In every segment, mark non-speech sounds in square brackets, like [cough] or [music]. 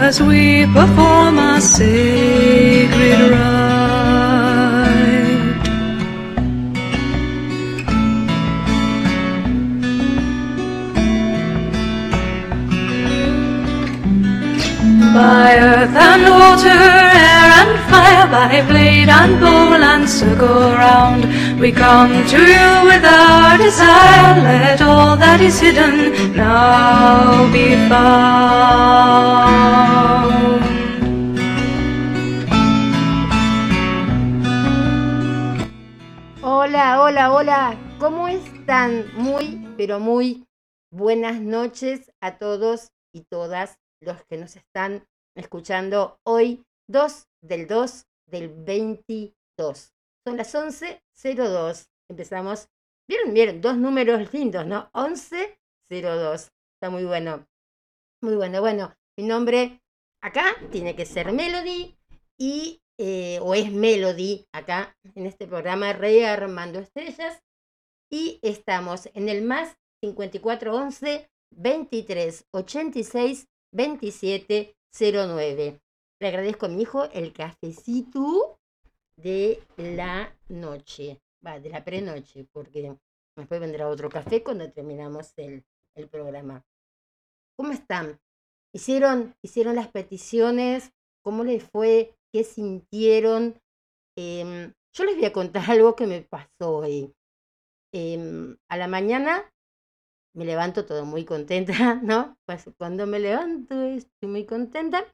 As we perform our sacred by blade and bowl and circle round, we come to you with our desire. Let all that is hidden now be found. Hola, hola, hola. ¿Cómo están? Muy, pero muy buenas noches a todos y todas los que nos están escuchando hoy, 2 del 2 del 22. Son las 11.02. Empezamos. ¿Vieron? Vieron, dos números lindos, ¿no? 11.02. Está muy bueno. Muy bueno. Bueno, mi nombre acá tiene que ser Melody y, eh, o es Melody acá en este programa Rey Armando Estrellas. Y estamos en el más 5411 23 86 2709. Le agradezco a mi hijo el cafecito de la noche, de la prenoche, porque después vendrá otro café cuando terminamos el, el programa. ¿Cómo están? ¿Hicieron, ¿Hicieron las peticiones? ¿Cómo les fue? ¿Qué sintieron? Eh, yo les voy a contar [laughs] algo que me pasó hoy. Eh, a la mañana me levanto todo muy contenta, [laughs] ¿no? Pues cuando me levanto estoy muy contenta.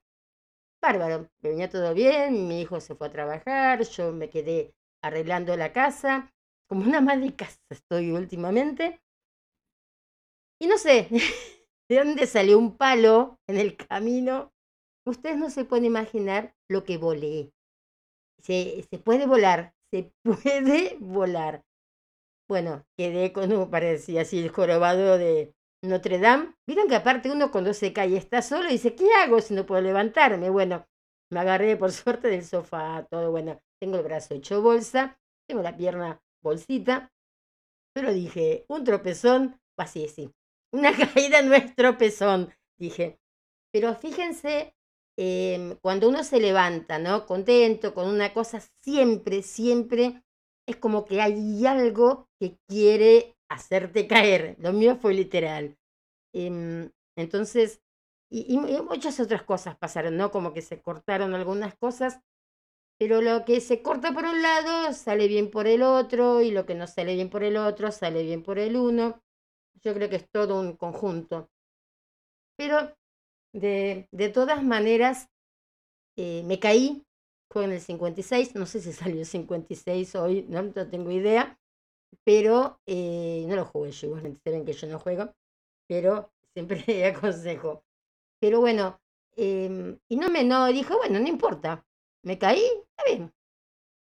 Bárbaro, me venía todo bien, mi hijo se fue a trabajar, yo me quedé arreglando la casa, como una madre casa estoy últimamente. Y no sé [laughs] de dónde salió un palo en el camino. Ustedes no se pueden imaginar lo que volé. Se, se puede volar, se [laughs] puede volar. Bueno, quedé con un, parecía así el jorobado de Notre Dame. Vieron que aparte uno cuando se cae está solo y dice, ¿qué hago si no puedo levantarme? Bueno, me agarré por [laughs] suerte del sofá, todo bueno. Tengo el brazo hecho bolsa, tengo la pierna bolsita, pero dije, un tropezón, así, sí. Una [laughs] caída no es tropezón, dije. Pero fíjense, eh, cuando uno se levanta, ¿no? Contento, con una cosa, siempre, siempre es como que hay algo que quiere hacerte caer. Lo mío fue literal. Em, entonces, y, muchas otras cosas pasaron, ¿no? Como que se cortaron algunas cosas, pero lo que se corta por un lado sale bien por el otro, y lo que no sale bien por el otro sale bien por el uno. Yo creo que es todo un conjunto. Pero de, de todas maneras, eh, me caí, fue en el 56, no sé si salió el 56 hoy, no, tengo idea, pero eh, no lo jugué yo, igualmente saben que yo no juego, pero siempre [laughs] aconsejo. Pero bueno, em, y no me no dijo, bueno, no importa, me caí, está bien,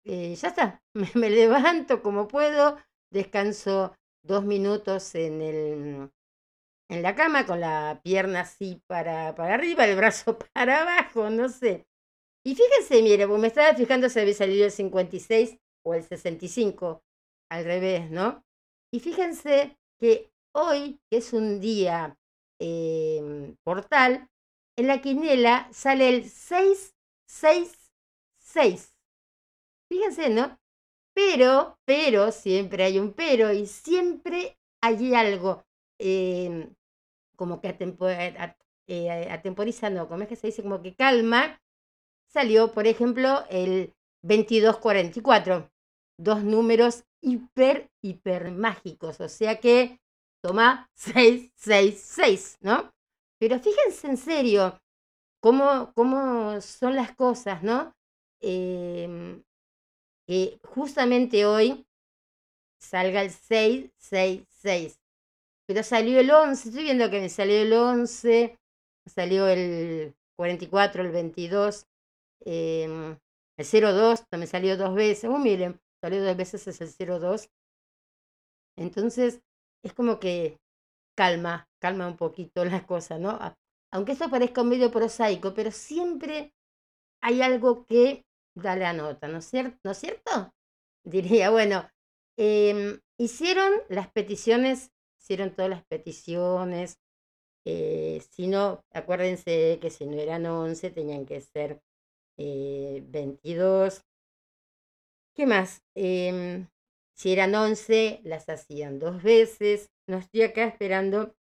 eh, ya está, [laughs] me, levanto como puedo, descanso dos minutos en el en la cama con la pierna así para, para arriba, el brazo [laughs] para abajo, no sé. Y fíjense, mire, me estaba fijando si había salido el 56 o el 65, al revés, ¿no? Y fíjense que hoy, que es un día em, portal, en la quinela sale el 666. Fíjense, ¿no? Pero, pero, siempre hay un pero y siempre hay algo em, como que eh, atemporiza, no, como es que se dice, como que calma salió, por ejemplo, el 2244. Dos números hiper, hiper mágicos. O sea que toma [laughs] 666, ¿no? Pero fíjense en serio cómo, cómo son las cosas, ¿no? Em, que justamente hoy salga el 666. Pero salió el 11, estoy viendo que me salió el 11, salió el 44, el 22, em, el 02 también salió dos veces. Oh, miren, salió dos veces es el 02. Entonces, es como que calma, calma un poquito [laughs] las cosas, ¿no? Aunque esto parezca un medio prosaico, pero siempre hay algo que da la nota, ¿no es cierto? ¿No es cierto? [laughs] Diría, bueno, em, hicieron las peticiones, hicieron todas las peticiones, eh, si no, acuérdense que si no eran 11, tenían que ser 22. Eh, ¿Qué más? Em, si eran 11, las hacían dos veces. No estoy acá esperando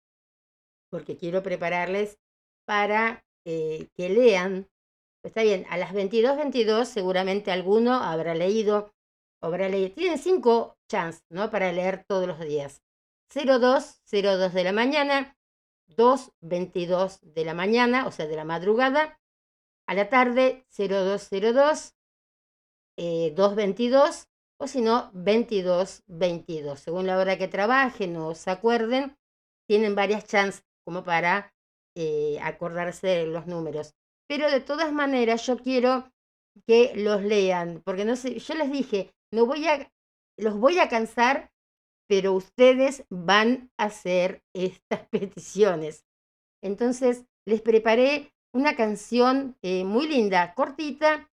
porque quiero prepararles para eh, que lean. Está bien, a las 22, 22 seguramente alguno habrá leído, habrá leído. Tienen cinco chances, ¿no? Para leer todos los días. 02, 02 de la mañana, 2, 22 de la mañana, o sea, de la madrugada, a la tarde 0202, eh, 222 o si no 2222. Según la hora que trabajen o se acuerden, tienen varias chances como para eh, acordarse de los números. Pero de todas maneras yo quiero que los lean, porque no sé, yo les dije, no voy a, los voy a cansar, pero ustedes van a hacer [laughs] estas peticiones. Entonces, les preparé una canción eh, muy linda, cortita,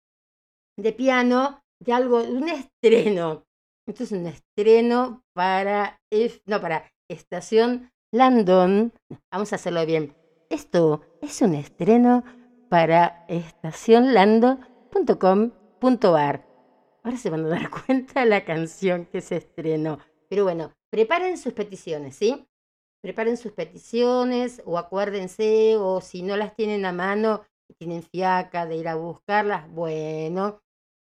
de piano, de algo, un estreno. Esto es un estreno para, no, para Estación Landon. Vamos a hacerlo bien. Esto es un estreno para estacionlando.com.ar. Ahora se van a dar [laughs] cuenta la canción que se estrenó. Pero bueno, preparen sus peticiones, ¿sí? preparen sus peticiones o acuérdense o si no las tienen a mano tienen fiaca de ir a buscarlas, bueno,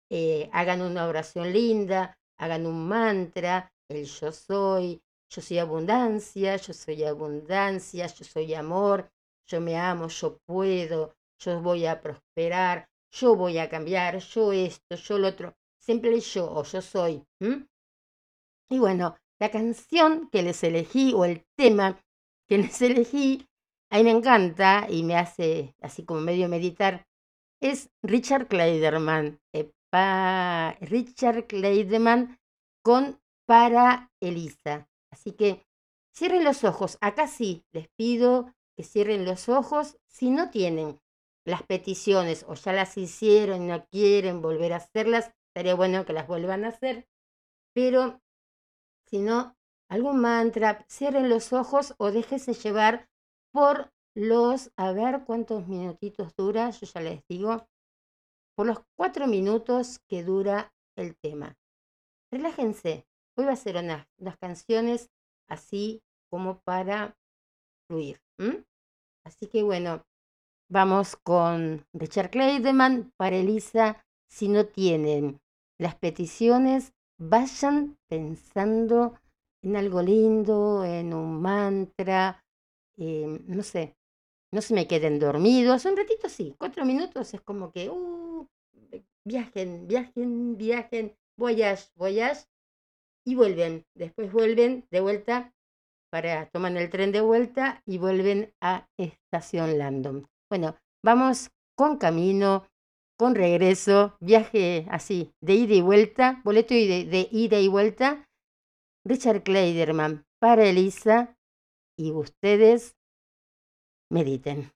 eh, hagan una oración linda, hagan un mantra, el yo soy, yo soy abundancia, yo soy abundancia, yo soy amor, yo me amo, yo puedo, yo voy a prosperar, yo voy a cambiar, yo esto, yo lo otro, siempre yo o yo soy. Y bueno, la canción que les elegí o el tema que les elegí, a mí me encanta y me hace así como medio meditar, es Richard Kleiderman. Richard Kleiderman con Para Elisa. Así que cierren los ojos. Acá sí, les pido que cierren los ojos. Si no tienen las peticiones o ya las hicieron y no quieren volver a hacerlas, estaría bueno que las vuelvan a hacer. Pero sino algún mantra, cierren los ojos o déjese llevar por los, a ver cuántos minutitos dura, yo ya les digo, por los cuatro minutos que dura el tema. Relájense, hoy a ser unas, canciones así como para fluir. Así que bueno, vamos con Richard Claydeman para Elisa. Si no tienen las peticiones, vayan pensando en algo lindo, en un mantra, em, no sé, no se me queden dormidos, un ratito sí, cuatro minutos es como que, uh, viajen, viajen, viajen, voyage, voyage, y vuelven, después vuelven de vuelta para, toman el tren de vuelta y vuelven a Estación Landon. Bueno, vamos con camino con regreso, viaje así, de ida y vuelta, boleto de, de ida y vuelta, Richard Kleiderman para Elisa y ustedes mediten.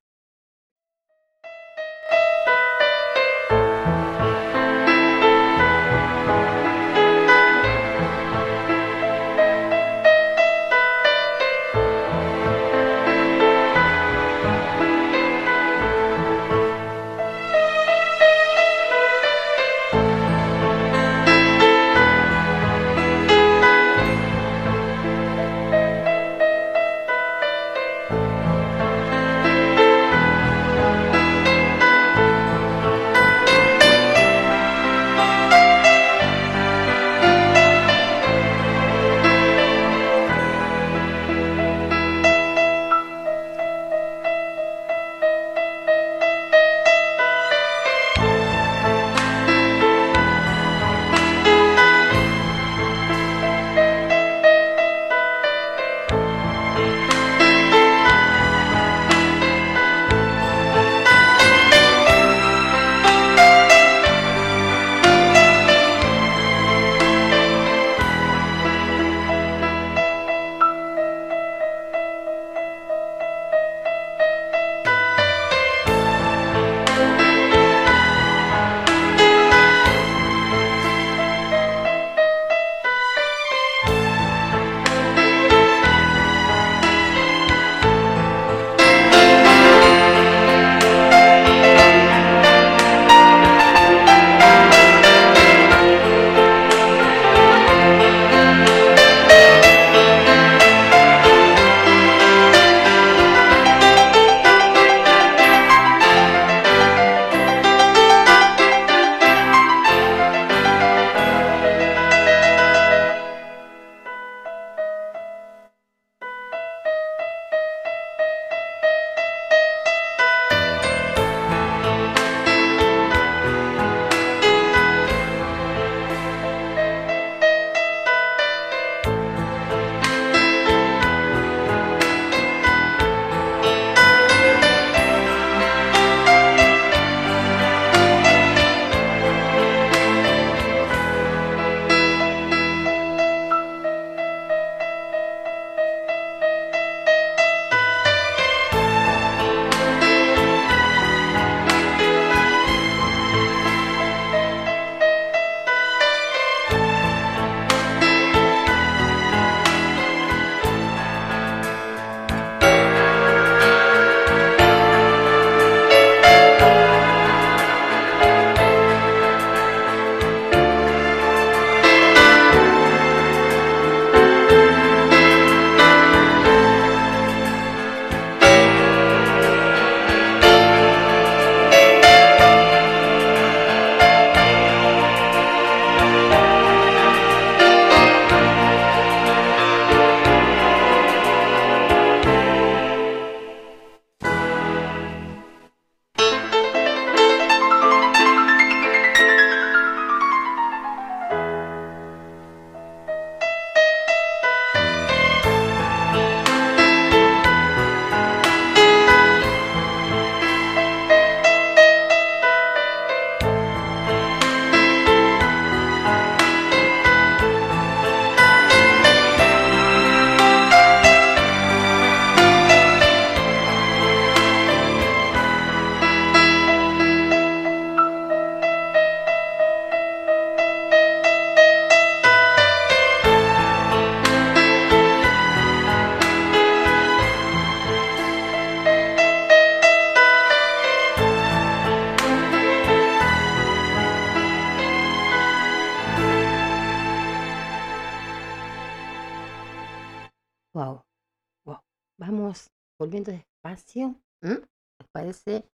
Despacio. ¿Les parece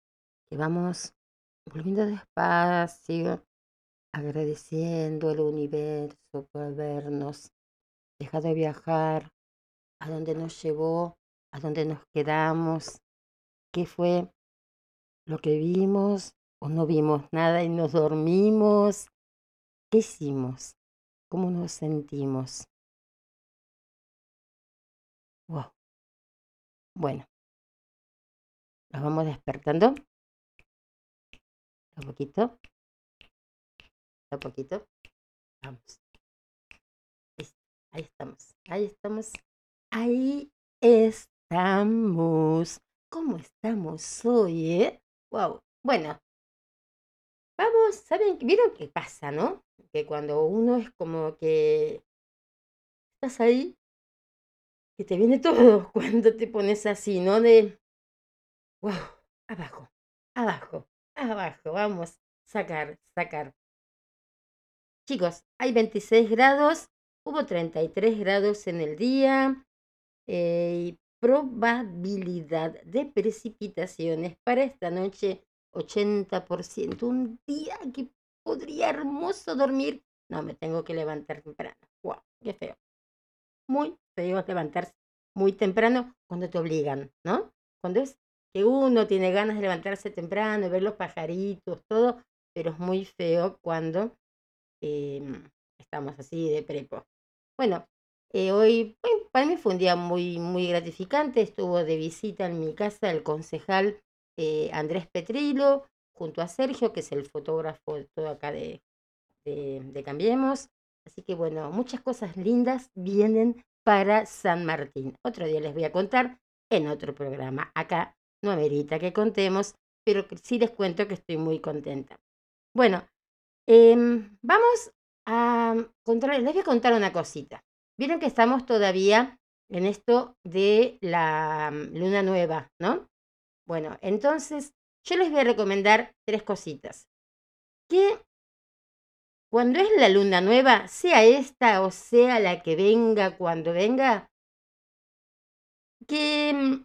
que vamos volviendo despacio, agradeciendo al universo por vernos, dejado viajar, a dónde nos llevó, a dónde nos quedamos, qué fue lo que vimos o no vimos nada y nos dormimos. ¿Qué hicimos? ¿Cómo nos sentimos? Wow. Bueno, nos vamos despertando. Un poquito. Un poquito. Vamos. Ahí estamos. Ahí estamos. Ahí estamos. ¿Cómo estamos hoy, eh? Wow. Bueno. Vamos, ¿saben? ¿Vieron qué pasa, no? Que cuando uno es como que estás ahí que te viene [laughs] todo cuando te pones así, ¿no? De, wow, abajo, abajo, abajo, vamos, sacar, sacar. Chicos, hay 26 grados, hubo 33 grados en el día eh, probabilidad de precipitaciones para esta noche 80%. Un día que podría hermoso dormir. No, me tengo que levantar temprano. Wow, qué feo muy feo levantarse muy temprano cuando te obligan, ¿no? Cuando es que uno tiene ganas de levantarse temprano, ver los pajaritos, todo, pero es muy feo cuando em, estamos así de prepo. Bueno, eh, hoy para mí fue un día muy, muy gratificante. Estuvo de visita en mi casa el concejal eh, Andrés Petrilo, junto a Sergio, que es el fotógrafo de todo acá de, de Cambiemos. Así que bueno, muchas cosas lindas vienen para San Martín. Otro día les voy a contar en otro programa. Acá no amerita que contemos, pero sí les cuento que estoy muy contenta. Bueno, em, vamos a contar, les voy a contar una cosita. Vieron que estamos todavía en esto de la mm, luna nueva, ¿no? Bueno, entonces yo les voy a recomendar tres cositas. Que cuando es la luna nueva, sea esta o sea la que venga cuando venga, que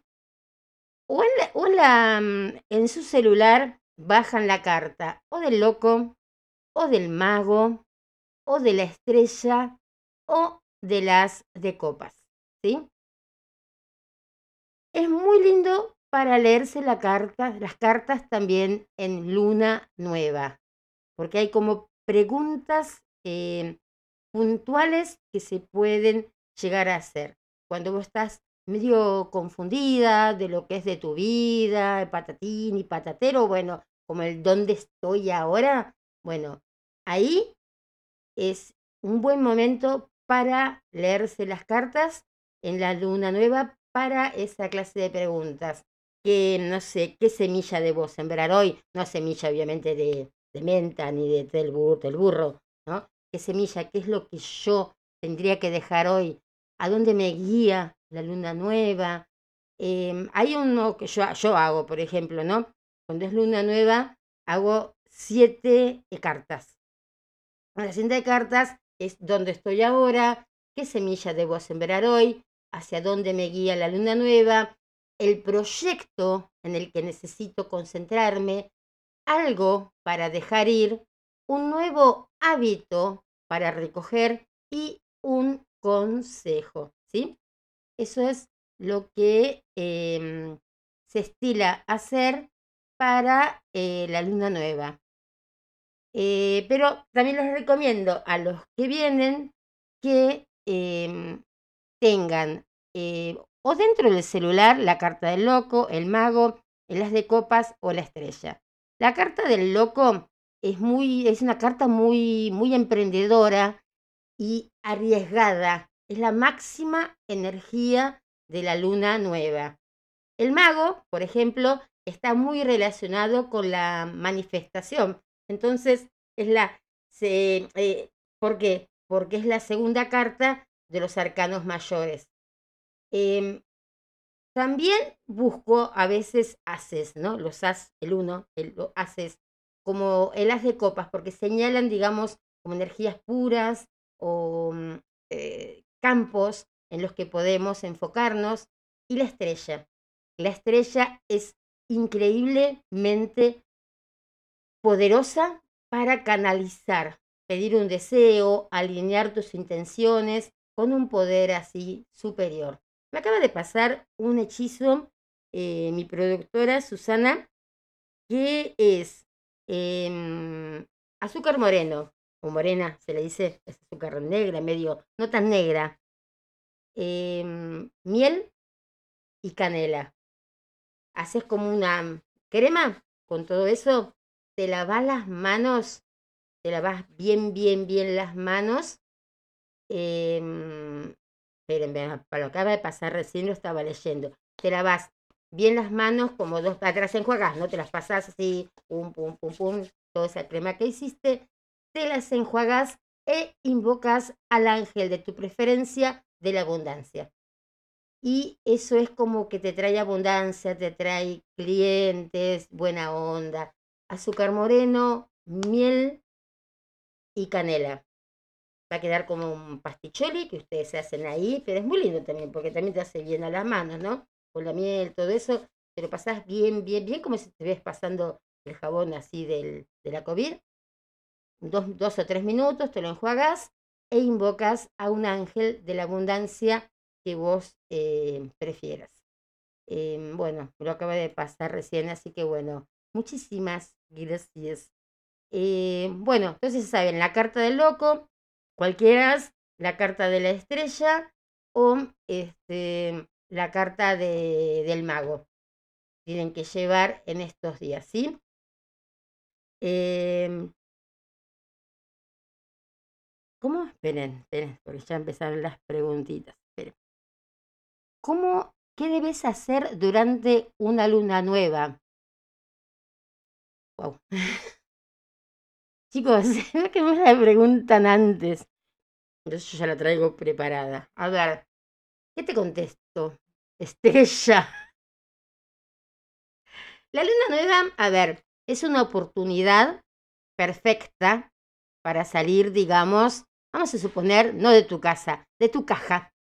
o, en, mm, en su celular bajan la carta o del loco, o del mago, o de la estrella, o de las de copas, ¿sí? Es muy lindo para leerse la carta, las cartas también en luna nueva, porque hay como preguntas eh, puntuales que se pueden llegar a hacer. Cuando vos estás medio confundida de lo que es de tu vida, patatín y patatero, bueno, como el dónde estoy ahora, bueno, ahí es un buen momento para leerse las cartas en la luna nueva para esa clase de preguntas. Que no sé, qué semilla debo sembrar hoy, no semilla obviamente de, de menta ni de, del, burro, del burro, ¿no? ¿Qué semilla? ¿Qué es lo que yo tendría que dejar hoy? ¿A dónde me guía la luna nueva? Em, hay uno que yo, yo hago, por ejemplo, ¿no? Cuando es luna nueva, hago siete cartas. La siete cartas es dónde estoy ahora, qué semilla debo sembrar hoy, hacia dónde me guía la luna nueva, el proyecto en el que necesito concentrarme, algo para dejar ir, un nuevo hábito para recoger y un consejo, ¿sí? Eso es lo que em, se estila hacer para eh, la luna nueva. Eh, pero también les recomiendo a los que vienen que em, tengan eh, o dentro del celular la carta del loco, el mago, el as de copas o la estrella. La carta del loco es muy, es una carta muy, muy emprendedora y arriesgada. Es la máxima energía de la luna nueva. El mago, por ejemplo, está muy relacionado con la manifestación. Entonces, es la. Se, eh, ¿Por qué? Porque es la segunda carta de los arcanos mayores. Em, también busco a veces haces, ¿no? Los as, el uno, el haces, como el as de copas, porque señalan, digamos, como energías puras o mm, eh, campos en los que podemos enfocarnos. Y la estrella. La estrella es increíblemente poderosa para canalizar, pedir un deseo, alinear tus intenciones con un poder así superior. Me acaba de pasar un hechizo eh, mi productora Susana, que es em, azúcar moreno, o morena se le dice, es azúcar negra, medio, no tan negra, em, miel y canela. Haces como una crema con todo eso, te lavas las manos, te lavas bien, bien, bien las manos. Eh, esperen, para lo que acaba de pasar recién lo estaba leyendo. Te lavas bien las manos como dos, atrás enjuagas, no te las pasas así, pum, pum, pum, pum, toda esa crema que hiciste, las enjuagas e invocas al ángel de tu preferencia de la abundancia. Y eso es como que te trae abundancia, te trae clientes, buena onda, azúcar moreno, miel y canela. Va a quedar como un pasticholi que ustedes se hacen ahí, pero es muy lindo también porque también te hace bien a las manos, ¿no? Con la miel, todo eso, te lo pasas bien, bien, bien, como si ves pasando el jabón así del, de la COVID. Dos, dos o tres minutos, te lo enjuagas e invocas a un ángel de la abundancia que vos eh, prefieras. Eh, bueno, lo acaba de pasar recién, así que bueno, muchísimas gracias. Eh, bueno, entonces saben, la carta del loco, cualquiera, la carta de la estrella o este, la carta de, del mago. Tienen que llevar en estos días, ¿sí? Eh, ¿Cómo? Esperen, esperen, porque ya empezaron las preguntitas. Esperen. ¿Cómo, qué debes hacer durante una luna nueva? Wow. [laughs] Chicos, [laughs] que me la preguntan antes. Entonces yo ya la traigo preparada. A ver, ¿qué te contesto? [laughs] Estrella. La luna nueva, a ver, es una oportunidad perfecta para salir, digamos, vamos a suponer, no de tu casa, de tu caja.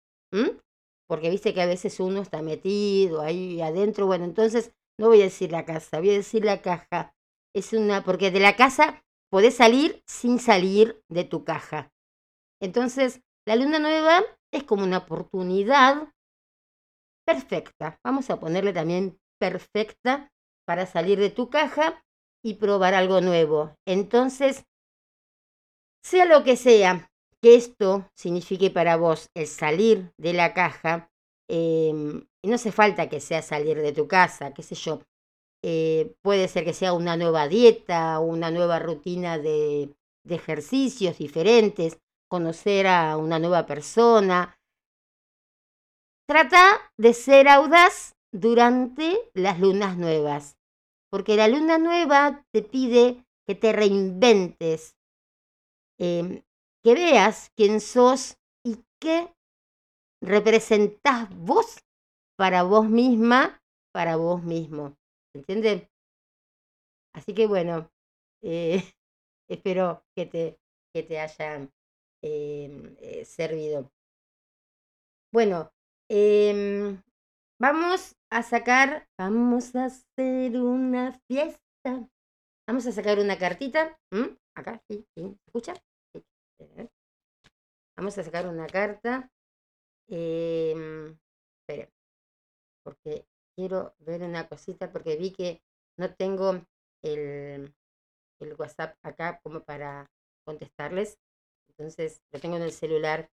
Porque viste que a veces uno está metido ahí adentro. Bueno, entonces no voy a decir la casa, voy a decir la caja. Es una, porque de la casa podés salir sin salir de tu caja. Entonces, la luna nueva es como una oportunidad perfecta. Vamos a ponerle también perfecta para salir de tu caja y probar algo nuevo. Entonces, sea lo que sea que esto signifique para vos el salir de la caja, eh, no hace falta que sea salir de tu casa, qué sé yo. Eh, puede ser que sea una nueva dieta, una nueva rutina de, de ejercicios diferentes, conocer a una nueva persona. Trata de ser audaz durante las lunas nuevas, porque la luna nueva te pide que te reinventes, em, que veas quién sos y qué representás vos para vos misma, para vos mismo. ¿Entienden? Así que bueno, eh, [laughs] espero que te, que te hayan em, eh, servido. Bueno, eh, vamos a sacar, vamos a hacer una fiesta. Vamos a sacar una cartita. Acá, sí, sí, ¿escucha? Vamos a sacar una carta. Eh, esperen, porque quiero ver una cosita porque vi que no tengo el, el WhatsApp acá como para contestarles. Entonces lo tengo en el celular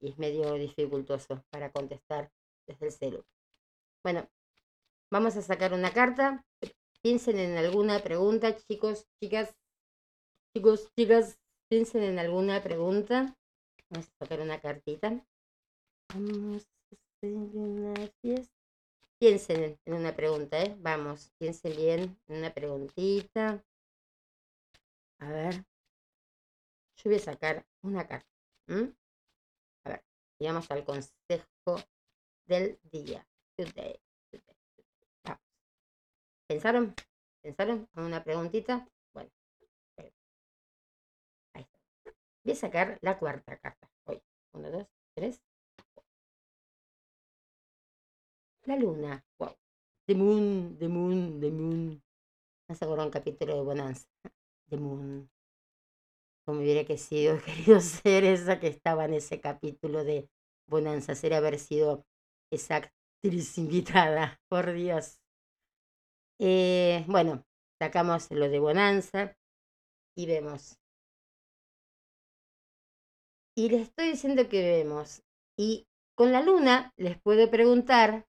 y es medio dificultoso para contestar desde el celular. Bueno, vamos a sacar una carta. Piensen en alguna pregunta, chicos, chicas, chicos, chicas, piensen en alguna pregunta. Vamos a sacar una cartita. Vamos a hacer una fiesta. Piensen en una pregunta, ¿eh? Vamos, piensen bien en una preguntita. A ver. Yo voy a sacar una carta. A ver, llegamos al consejo del día. Vamos. ¿Pensaron? ¿Pensaron en una preguntita? Voy a sacar la cuarta carta. Hoy. Uno, dos, tres. La luna. Wow. The Moon, The Moon, The Moon. Se acuerda un capítulo de Bonanza. The Moon. Como hubiera que sido [laughs] querido ser esa que estaba en ese capítulo de Bonanza. Sería haber sido esa actriz invitada, [laughs] por Dios. Eh, bueno, sacamos lo de Bonanza y vemos. Y les estoy diciendo que vemos. Y con la luna les puedo preguntar,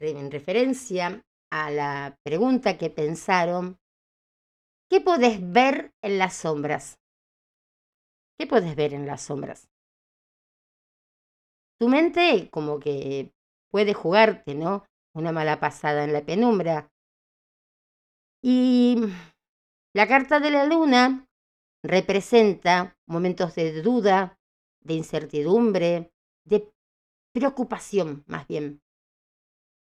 en referencia a la pregunta que pensaron, ¿qué podés ver en las sombras? ¿Qué podés ver en las sombras? Tu mente como que puede jugarte, ¿no? Una mala pasada en la penumbra. Y la carta de la luna representa momentos de duda, de incertidumbre, de preocupación más bien.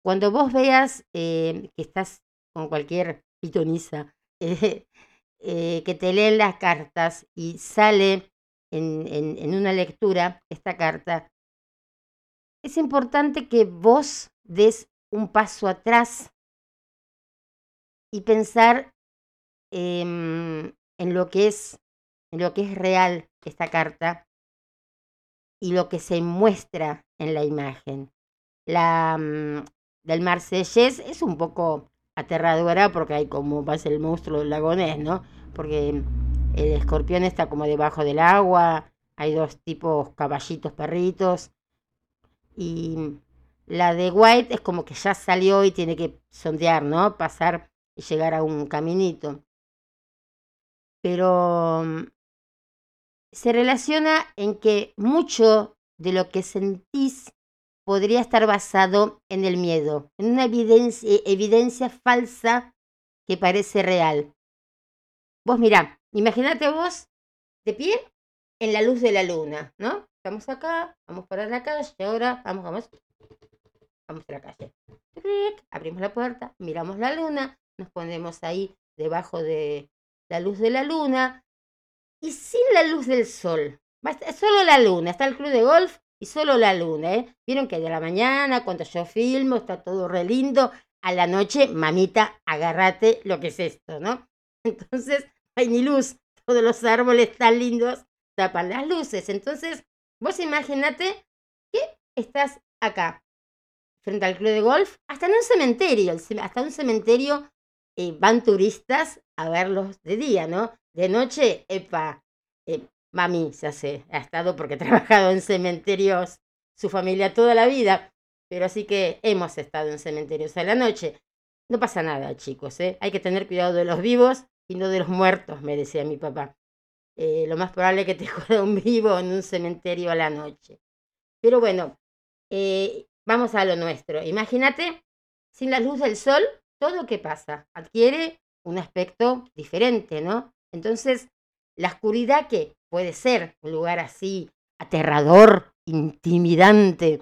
Cuando vos veas eh, que estás con cualquier pitoniza, [laughs] eh, eh, que te leen las cartas y sale en, una lectura esta carta, es importante que vos des un paso atrás y pensar em, en lo que es en lo que es real esta carta y lo que se muestra en la imagen. La mm, del Marsellés es un poco aterradora porque hay como va el monstruo del lagonés, ¿no? Porque el escorpión está como debajo del agua, hay dos tipos caballitos perritos y la de White es como que ya salió y tiene que sondear, ¿no? Pasar y llegar a un caminito. Pero mm, se relaciona en que mucho de lo que sentís podría estar basado en el miedo, en una evidencia, evidencia falsa que parece real. Vos mirá, imagínate vos de pie en la luz de la luna, ¿no? Estamos acá, vamos para la calle, ahora vamos, vamos, vamos a la calle. Abrimos la puerta, miramos la luna, nos ponemos ahí debajo de la luz de la luna y sin la luz del sol. Solo la luna, está el club de golf y solo la luna, ¿eh? Vieron que de la mañana, cuando yo filmo, está todo re lindo. A la noche, mamita, agárrate lo que es esto, ¿no? [laughs] Entonces, hay ni luz. Todos los árboles tan lindos tapan las luces. Entonces, Vos imaginate que estás acá, frente al club de golf, hasta en un cementerio, hasta un cementerio van turistas a verlos de día, ¿no? De noche, epa, eh, mami se hace, ha estado porque [laughs] ha trabajado en cementerios su familia toda la vida, pero así que hemos estado en cementerios a la noche. No pasa nada, chicos, ¿eh? Hay que tener cuidado de los vivos y no de los muertos, me decía mi papá. Eh, lo más probable es que te [laughs] joda un vivo en un cementerio a la noche. Pero bueno, eh, vamos a lo nuestro. Imagínate, sin la luz del sol, todo que pasa adquiere un aspecto diferente, ¿no? Entonces, la oscuridad que puede ser un lugar así aterrador, intimidante.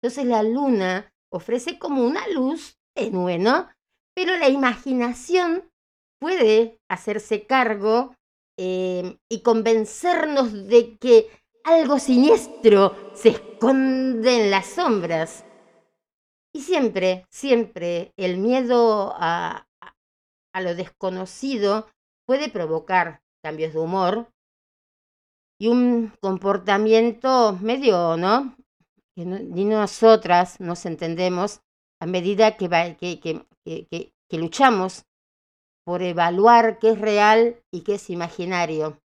Entonces la luna ofrece como una luz tenue, ¿no? Pero la imaginación puede hacerse cargo Em, y convencernos de que algo siniestro se esconde en las sombras. Y siempre, siempre el miedo a, a lo desconocido puede provocar cambios de humor y un comportamiento medio, ¿no? Que ni nosotras nos entendemos a medida que, que, que, luchamos por evaluar qué es real y qué es imaginario.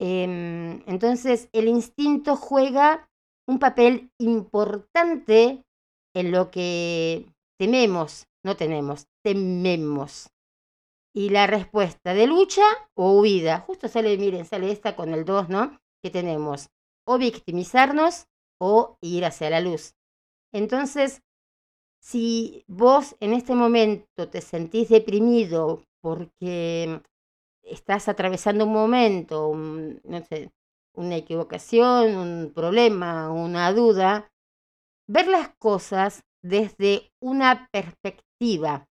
Em, entonces, el instinto juega un papel importante en lo que tememos, no tenemos, tememos. Y la respuesta de lucha o huida, justo sale, miren, sale esta con el 2, ¿no? Que tenemos o victimizarnos o ir hacia la luz. Entonces, si vos en este momento te sentís deprimido porque estás atravesando un momento, no sé, una equivocación, un problema, una duda, ver las cosas desde una perspectiva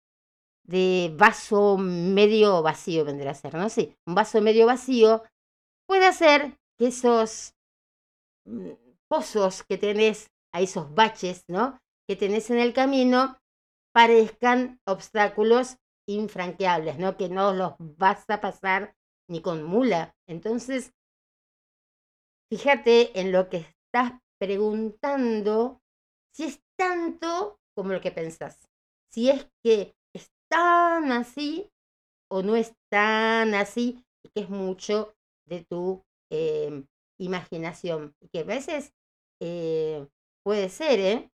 de vaso medio vacío vendrá a ser, ¿no? Sí, un vaso medio vacío puede hacer que esos mm, pozos que tenés, a esos baches, ¿no? que tenés en el camino parezcan obstáculos infranqueables, ¿no? Que no los vas a pasar ni con mula. Entonces, fíjate en lo que estás preguntando, si es tanto como lo que pensás. Si es que es tan así o no es tan así, y que es mucho de tu em, imaginación. Y que a veces eh, puede ser, ¿eh?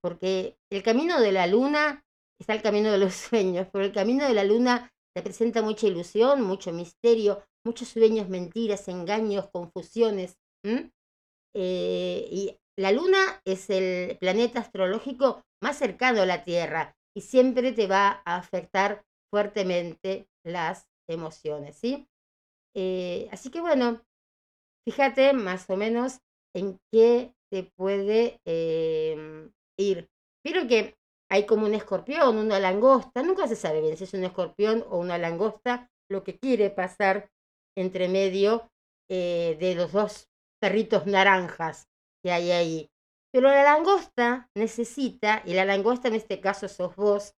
Porque el camino de la luna está el camino de los [laughs] sueños, pero el camino de la luna representa mucha ilusión, mucho misterio, muchos sueños, mentiras, engaños, confusiones. Eh, y la luna es el planeta astrológico más cercano a la Tierra y siempre te va a afectar fuertemente las emociones, ¿sí? Eh, así que bueno, fíjate más o menos en qué te puede em, ir. Pero que hay como un escorpión, una langosta, nunca se sabe bien si es un escorpión o una langosta, lo que quiere pasar entre medio eh, de los dos perritos naranjas que hay ahí. Pero la langosta necesita, y la langosta en este caso sos vos,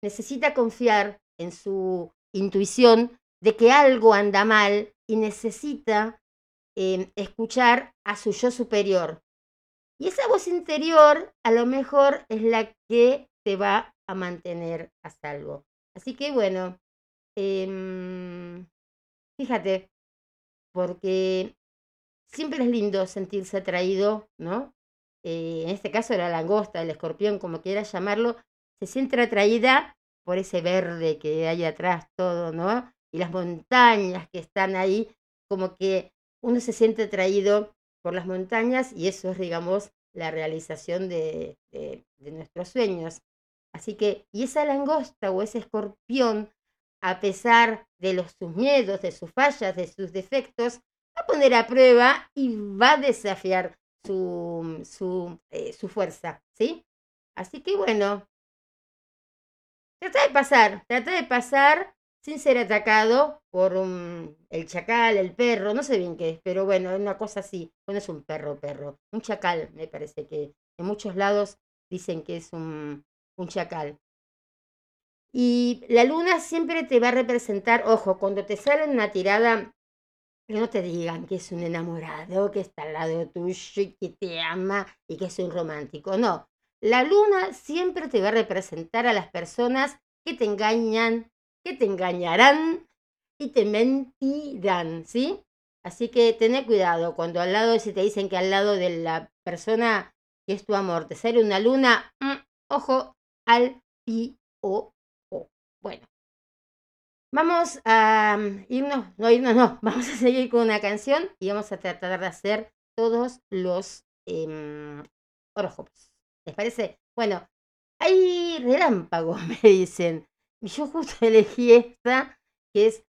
necesita confiar en su intuición de que algo anda mal y necesita em, escuchar a su yo superior. Y esa voz interior a lo mejor es la que te va a mantener a salvo. Así que bueno, em, fíjate, porque siempre es lindo sentirse atraído, ¿no? Eh, en este caso la langosta, el escorpión, como quieras llamarlo, se siente atraída por ese verde que hay atrás todo, ¿no? Y las montañas que están ahí, como que uno se siente atraído por las montañas y eso es, digamos, la realización de, de, nuestros sueños. Así que, y esa langosta o ese escorpión, a pesar de los, sus miedos, de sus fallas, de sus defectos, a poner a prueba y va a desafiar su, su, eh, su fuerza, ¿sí? Así que bueno, trata de pasar, trata de pasar sin ser atacado por el chacal, el perro, no sé bien qué es, pero bueno, es una cosa así. Bueno, es un perro, perro. Un chacal, me parece que en muchos lados dicen que es un, un chacal. Y la luna siempre te va a representar, ojo, cuando te sale una tirada que no te digan que es un enamorado, que está al lado tuyo y que te ama y que es un romántico. No, la luna siempre te va a representar a las personas que te engañan, que te engañarán y te mentirán, ¿sí? Así que ten cuidado cuando al lado, si te dicen que al lado de la persona que es tu amor te sale una luna, mm, ojo al pi o o. Bueno, Vamos a mm, irnos, no irnos, no, [laughs] vamos a seguir con una canción y vamos a tratar de hacer todos los eh. ¿Les parece? Bueno, hay relámpagos, [laughs] me dicen. Y yo justo [laughs] elegí esta, que es,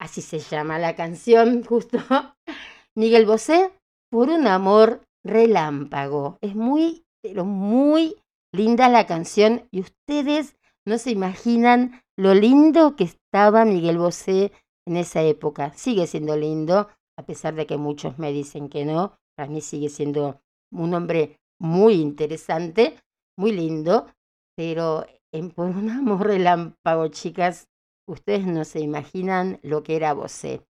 así se llama la canción, justo, Miguel Bosé, por un amor relámpago. Es muy, pero muy linda la canción y ustedes no se imaginan lo lindo que estaba Miguel Bosé en esa época. Sigue siendo lindo, a pesar de que muchos me dicen que no. Para mí sigue siendo un hombre muy interesante, muy lindo, pero en Por un amor relámpago, chicas, ustedes no se imaginan lo que era Bosé.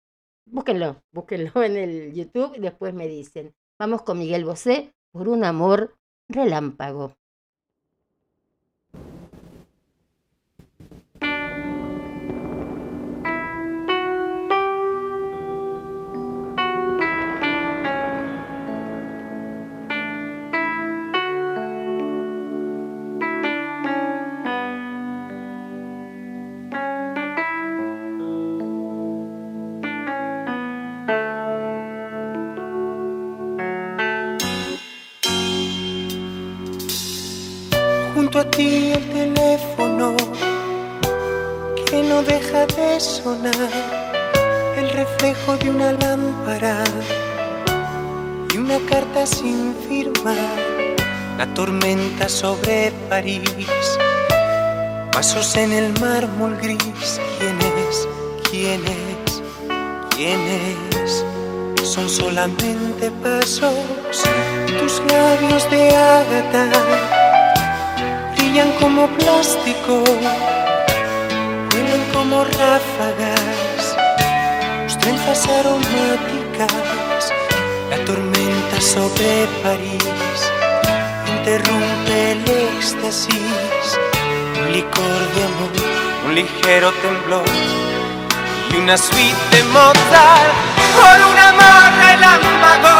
Búsquenlo, búsquenlo [laughs] en el YouTube y después me dicen. Vamos con Miguel Bosé por un amor relámpago. Sin firmar, la tormenta sobre París, pasos en el mármol gris, ¿quién es? ¿quién es? Son solamente pasos, tus labios de ágata brillan como plástico, vuelan como ráfagas, tus trenzas aromáticas, sobre París interrumpe el éxtasis, un licor de amor, un ligero temblor y una suite de por un amor relámpago.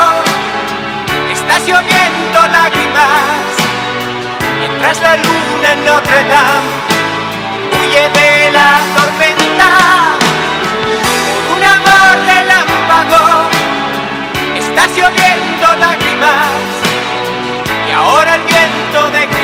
Está lloviendo lágrimas mientras la luna en Notre Dame huye de la tormenta. Un amor relámpago está lloviendo y ahora el viento de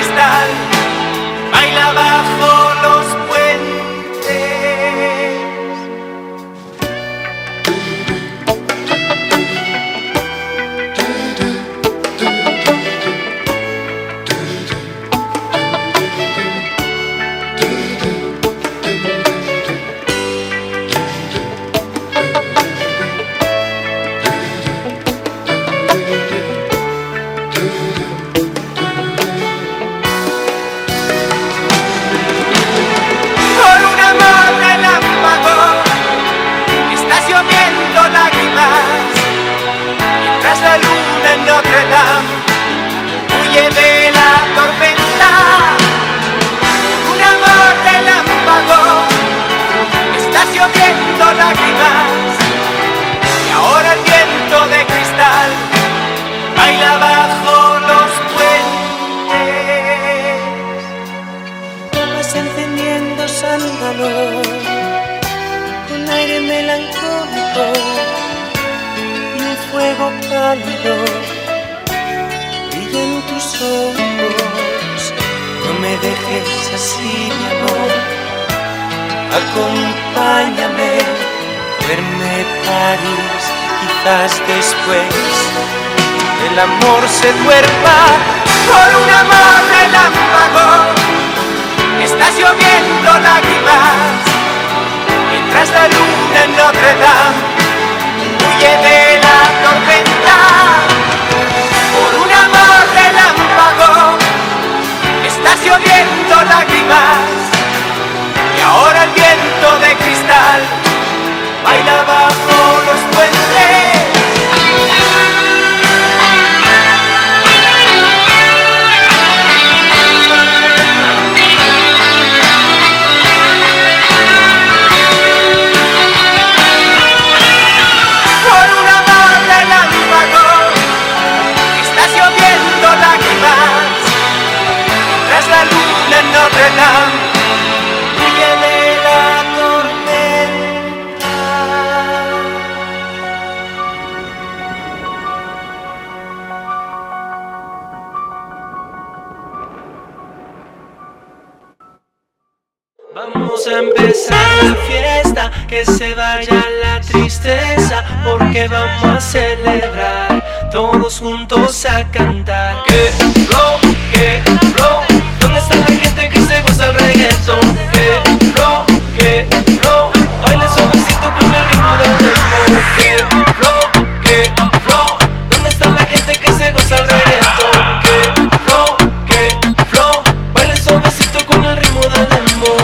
celebrar, todos juntos a cantar. Que flow, que flow, ¿dónde está la gente que se goza el reggaetón? Que flow, que flow, baila suavecito con el ritmo del dembow. Que flow, que flow, ¿dónde está la gente que se goza el reggaetón? Que flow, que flow, baila suavecito con el ritmo del dembow.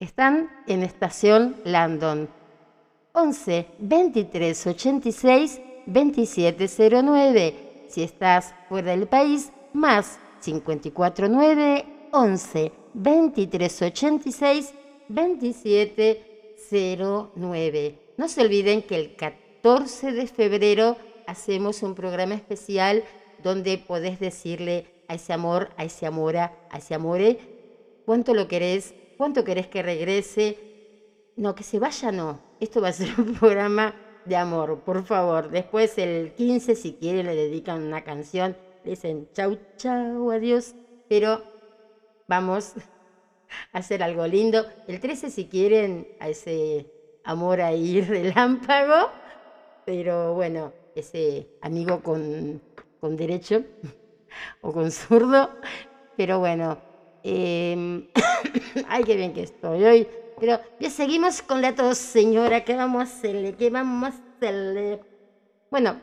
Están en estación Landon. 11 23 86 2709. Si estás fuera del país, más 54 9 11 23 86 2709. No se olviden que el 14 de febrero hacemos un programa especial donde podés decirle a ese amor, a ese amora, a ese amore, cuánto lo querés, cuánto querés que regrese. No, que se vaya no. Esto va a ser [laughs] un programa de amor, por favor. Después el 15, si quieren, le dedican una canción. Le dicen chau, chau, adiós. Pero vamos [laughs] a hacer algo lindo. El 13, si quieren, a ese amor ahí [laughs] relámpago. Pero bueno, ese amigo con, con derecho o con zurdo. Pero bueno, em, [coughs] ay, qué bien que estoy hoy. Pero ya seguimos con la tos, señora. ¿Qué vamos a hacerle? ¿Qué vamos a hacerle? Bueno,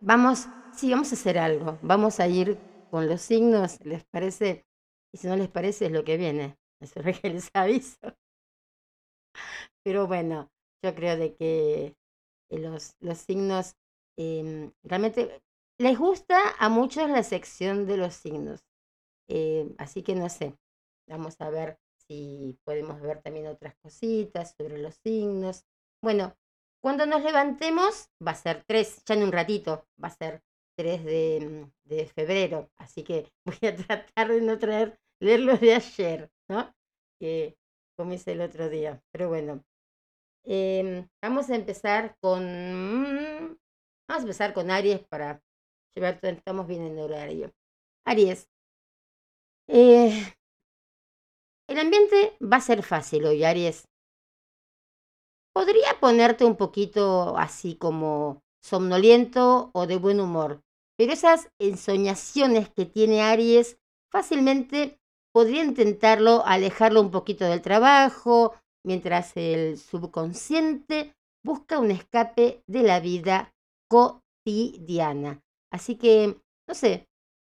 vamos, sí, vamos a hacer algo. Vamos a ir con los signos, ¿les parece? Y si no les parece, es lo que viene. Eso es [laughs] que les aviso. Pero bueno, yo creo de que eh, los, los signos em, realmente les gusta a muchos la sección de los signos. Eh, así que no sé, vamos a ver si podemos ver también otras cositas sobre los signos. Bueno, cuando nos levantemos va a ser 3, ya en un ratito va a ser 3 de, de febrero, así que [laughs] voy a tratar de no traer, leerlos de ayer, ¿no? Que como hice el otro día, pero bueno. Em, vamos a empezar con... Vamos a empezar con Aries para llevar, estamos bien en horario. Aries. Eh, el ambiente va a ser fácil hoy, Aries. Podría ponerte un poquito así como somnoliento o de buen humor, pero esas ensoñaciones que tiene Aries fácilmente podría intentarlo alejarlo un poquito del trabajo, mientras el subconsciente busca un escape de la vida cotidiana. Así que, no sé,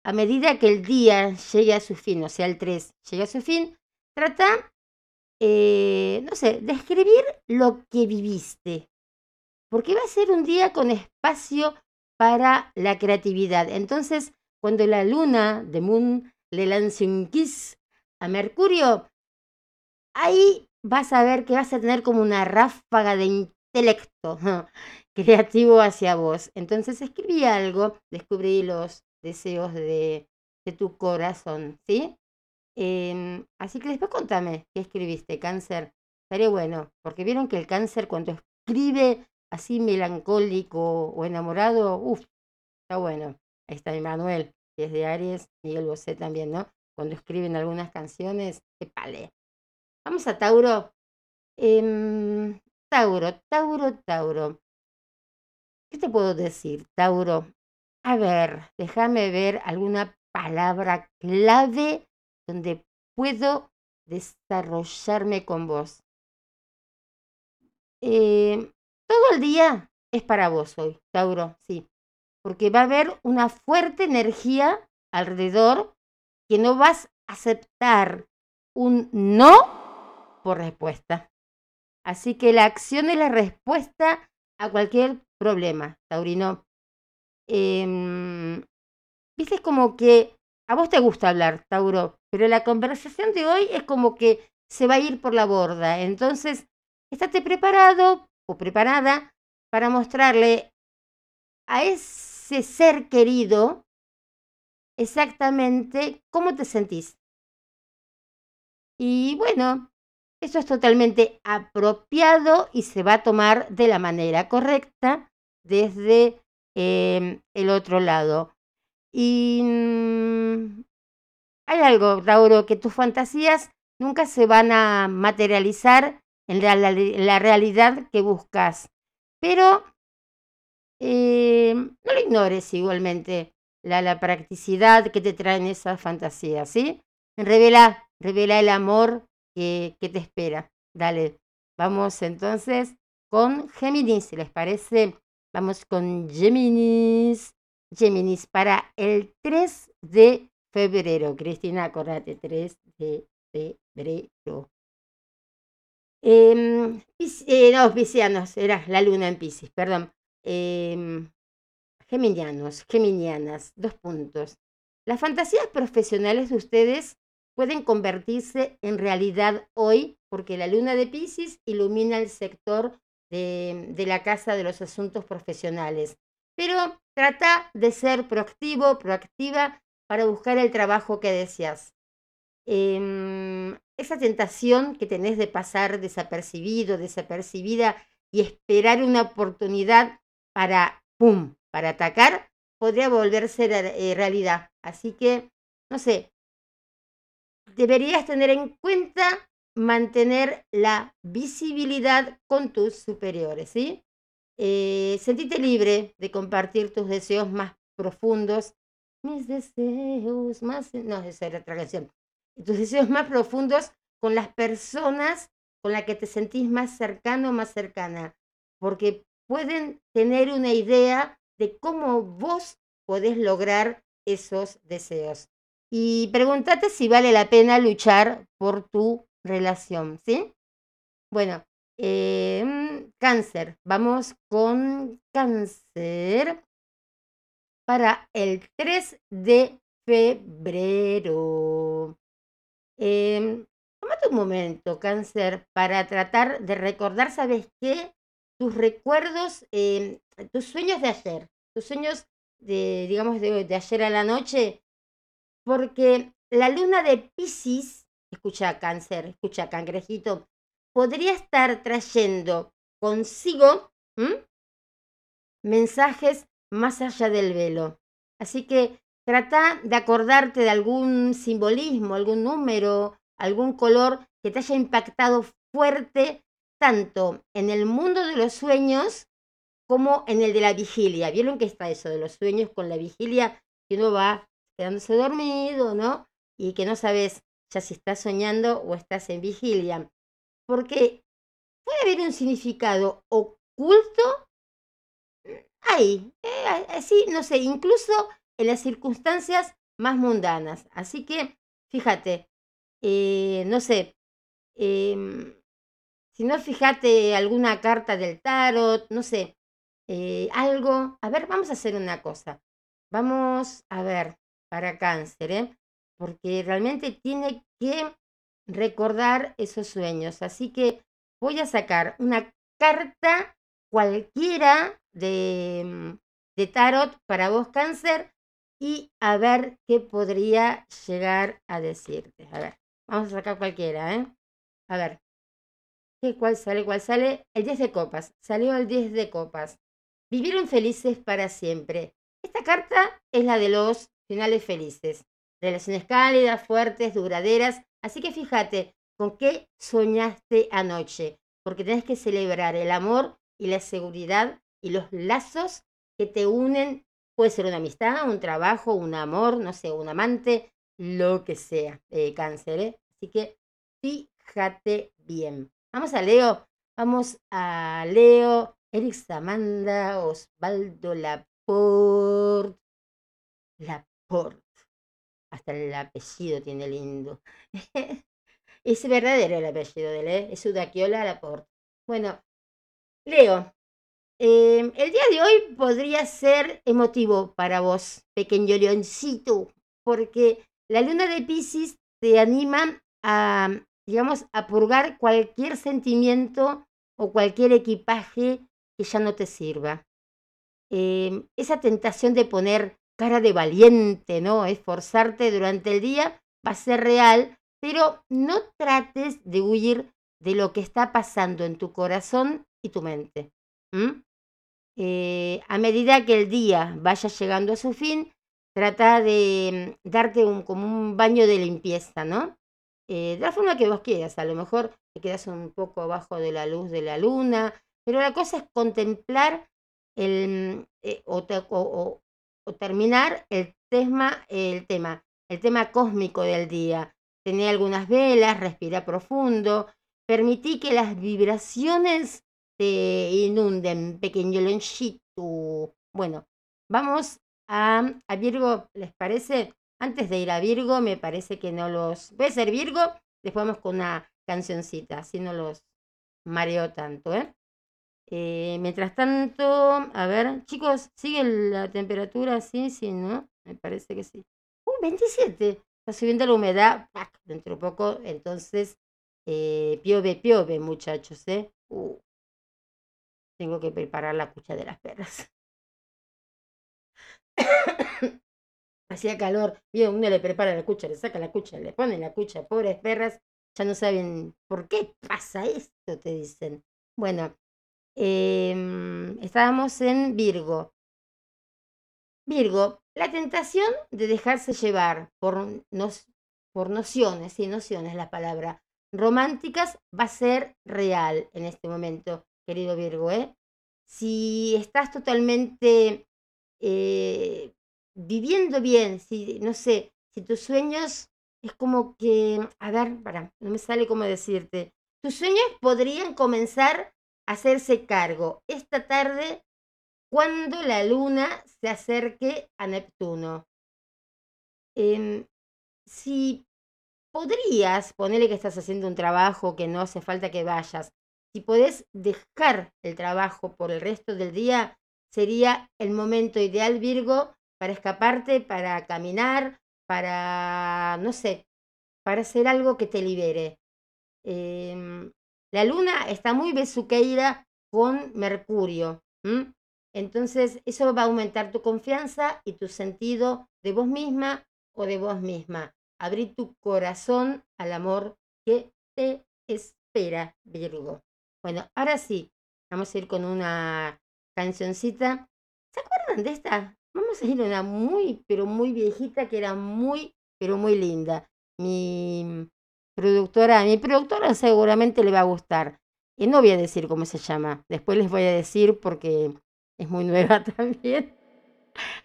a medida que el día llegue a su fin, o sea, el 3 llegue a su fin, trata, eh, no sé, de escribir lo que viviste. Porque va a ser un día con espacio para la creatividad. Entonces, cuando la luna de Moon le lance un kiss a Mercurio, ahí vas a ver que vas a tener como una ráfaga de intelecto [laughs] creativo hacia vos. Entonces escribí algo, descubrí los deseos de, de tu corazón, ¿sí? Así que después contame qué escribiste, cáncer. Estaría bueno, porque vieron que el cáncer cuando escribe así melancólico o enamorado, uff, está bueno. Ahí está Emanuel, que es de Aries, Miguel Bosé también, ¿no? Cuando escriben algunas canciones, qué pale. Vamos a Tauro. Em, Tauro, Tauro, Tauro. ¿Qué te puedo decir, Tauro? A ver, déjame ver alguna palabra clave donde puedo desarrollarme con vos. Eh, todo el día es para vos hoy, Tauro, sí, porque va a haber una fuerte energía alrededor que no vas a aceptar un no por respuesta. Así que la acción es la respuesta a cualquier problema, Taurino. Eh, Viste, como que a vos te gusta hablar, Tauro, pero la conversación de hoy es como que se va a ir por la borda. Entonces, estate preparado o preparada para mostrarle a ese ser querido exactamente cómo te sentís. Y bueno, eso es totalmente apropiado y se va a tomar de la manera correcta desde eh, el otro lado. Y mm, hay algo, Tauro, que tus fantasías nunca se van a materializar en la, realidad que buscas. Pero eh, no lo ignores igualmente la, la, practicidad que te traen esas fantasías, ¿sí? Revela, revela el amor que, que te espera. Dale, vamos entonces con Géminis, si les parece. Vamos con Géminis. Géminis para el 3 de febrero. Cristina, acordate, 3 de febrero. Eh, no, piscianos, era la luna en Piscis, perdón. Eh, geminianos, geminianas, dos puntos. Las fantasías profesionales de ustedes pueden convertirse en realidad hoy porque la luna de Pisces ilumina el sector de la casa de los asuntos profesionales. Pero trata de ser proactivo, proactiva para buscar el trabajo que deseas. Em, esa tentación que tenés de pasar desapercibido, desapercibida y esperar una oportunidad para, ¡pum!, para atacar, podría volverse eh, realidad. Así que, no sé, deberías tener en cuenta mantener la visibilidad con tus superiores, ¿sí? Eh, libre de compartir tus deseos más profundos. Mis deseos más... No, esa era otra canción. Tus deseos más profundos con las personas con las que te sentís más cercano o más cercana. Porque pueden tener una idea de cómo vos podés lograr esos deseos. y pregúntate si vale la pena luchar por tu relación, ¿sí? Bueno, eh, cáncer, vamos con cáncer para el 3 de febrero. Eh, tómate un momento, cáncer, para tratar de recordar, ¿sabes qué? Tus recuerdos, em, tus sueños de ayer, tus sueños de, digamos, de, de ayer a la noche, porque la luna de Pisces, escucha cáncer, escucha cangrejito, podría estar trayendo consigo mensajes más allá del velo. Así que trata de acordarte de algún simbolismo, algún número, algún color que te haya impactado fuerte tanto en el mundo de los sueños como en el de la vigilia. ¿Vieron que está eso de los sueños con la vigilia? Que uno va quedándose dormido, ¿no? Y que no sabes ya si estás soñando o estás en vigilia. Porque puede haber un significado oculto ahí, eh, así, no sé, incluso en las circunstancias más mundanas. Así que, fíjate, eh, no sé, em, si no fíjate alguna carta del tarot, no sé, eh, algo. A ver, vamos a hacer una cosa. Vamos a ver para cáncer, porque realmente tiene que recordar esos sueños. Así que voy a sacar una carta cualquiera de, mm, de tarot para vos cáncer y a ver qué podría llegar a decirte. A ver, vamos a sacar cualquiera, ¿eh? A ver. ¿Qué, ¿Cuál sale? ¿Cuál sale? El 10 de copas. Salió el 10 de copas. Vivieron felices para siempre. Esta carta es la de los finales felices. Relaciones cálidas, fuertes, duraderas. Así que fíjate con qué soñaste anoche. Porque tenés que celebrar el amor y la seguridad y los lazos que te unen Puede ser una amistad, un trabajo, un amor, no sé, un amante, lo que sea, eh, cáncer. ¿eh? Así que fíjate bien. Vamos a Leo. Vamos a Leo, Eric Samanda, Osvaldo Laporte. Laporte. Hasta el apellido tiene lindo. [laughs] es verdadero el apellido de él, ¿eh? es Udaquiola Laporte. Bueno, Leo, Em, el día de hoy podría ser emotivo para vos, pequeño leoncito, porque la luna de Pisces te anima a, digamos, a purgar cualquier sentimiento o cualquier equipaje que ya no te sirva. Em, esa tentación de poner cara de valiente, ¿no? Esforzarte durante el día va a ser real, pero no trates de huir de lo que está pasando en tu corazón y tu mente. Eh, a medida que el día vaya llegando a su fin, trata de mm, darte un, como un baño de limpieza, ¿no? Eh, de la forma que vos quieras, a lo mejor te quedas un poco abajo de la luz de la luna, pero la cosa es contemplar el, mm, eh, o, terminar el tema, el tema, el tema cósmico del día. Tener algunas velas, respira profundo, permití que las vibraciones te inunden, pequeño lonchito. Bueno, vamos a, a, Virgo, ¿les parece? Antes de ir a Virgo, me parece que no los... Puede ser Virgo, después vamos con una cancioncita, así no los mareo tanto, ¿eh? ¿Eh? mientras tanto, a ver, chicos, ¿sigue la temperatura? Sí, sí, ¿no? Me parece que sí. ¡Uh, 27! Está subiendo la humedad, dentro de poco, entonces, eh, piove, piove, muchachos, ¿eh? Uh, tengo que preparar la cucha de las perras. [coughs] Hacía calor, y uno le prepara la cucha, le saca la cucha, le pone la cucha, pobres perras, ya no saben por qué pasa esto, te dicen. Bueno, em, estábamos en Virgo. Virgo, la tentación de dejarse llevar por, nos, por nociones, y nociones la palabra, románticas va a ser real en este momento querido Virgo, ¿eh? si estás totalmente eh, viviendo bien, si, no sé, si tus sueños es como que, a ver, para, no me sale cómo decirte, tus sueños podrían comenzar hacerse cargo esta tarde cuando la luna se acerque a Neptuno. Em, si podrías, ponerle que estás haciendo un trabajo que no hace falta que vayas, si podés dejar el trabajo por el resto del día, sería el momento ideal, Virgo, para escaparte, para caminar, para, no sé, para hacer algo que te libere. Em, la luna está muy besuqueira con Mercurio. Entonces, eso va a aumentar tu confianza y tu sentido de vos misma o de vos misma. Abrir tu corazón al amor que te espera, Virgo. Bueno, ahora sí, vamos a ir con una cancioncita. ¿Se acuerdan de esta? Vamos a ir a una muy, pero muy viejita que era muy, pero muy linda. Mi productora, mi productora seguramente le va a gustar. Y no voy a decir cómo se llama. Después les voy a decir porque es muy nueva [laughs] también.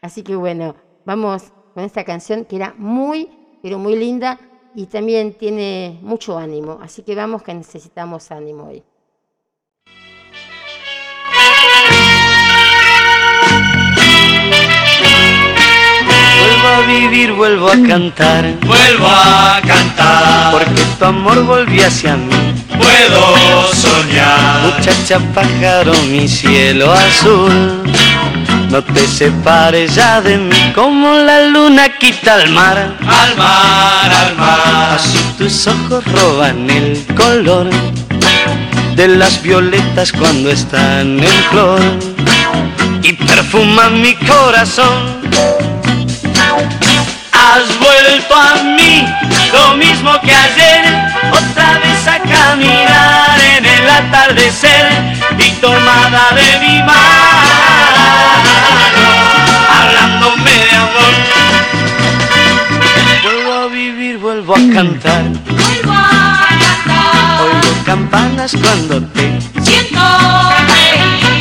Así que bueno, vamos con esta canción que era muy, pero muy linda y también tiene mucho ánimo. Así que vamos que necesitamos ánimo hoy. Vuelvo a vivir, vuelvo a cantar, Vuelvo a cantar, porque tu amor volvió hacia mí. puedo soñar. Muchacha pájaro, mi cielo azul, no te separes ya de mí como la luna quita al mar. Al mar, al mar, Así tus ojos roban el color de las violetas cuando están en flor y perfuman mi corazón. Has vuelto a mí, lo mismo que ayer, otra vez a caminar en el atardecer. Y tomada de mi mano, hablándome de amor. Vuelvo a vivir, vuelvo a cantar, Vuelvo a cantar, oigo campanas cuando te siento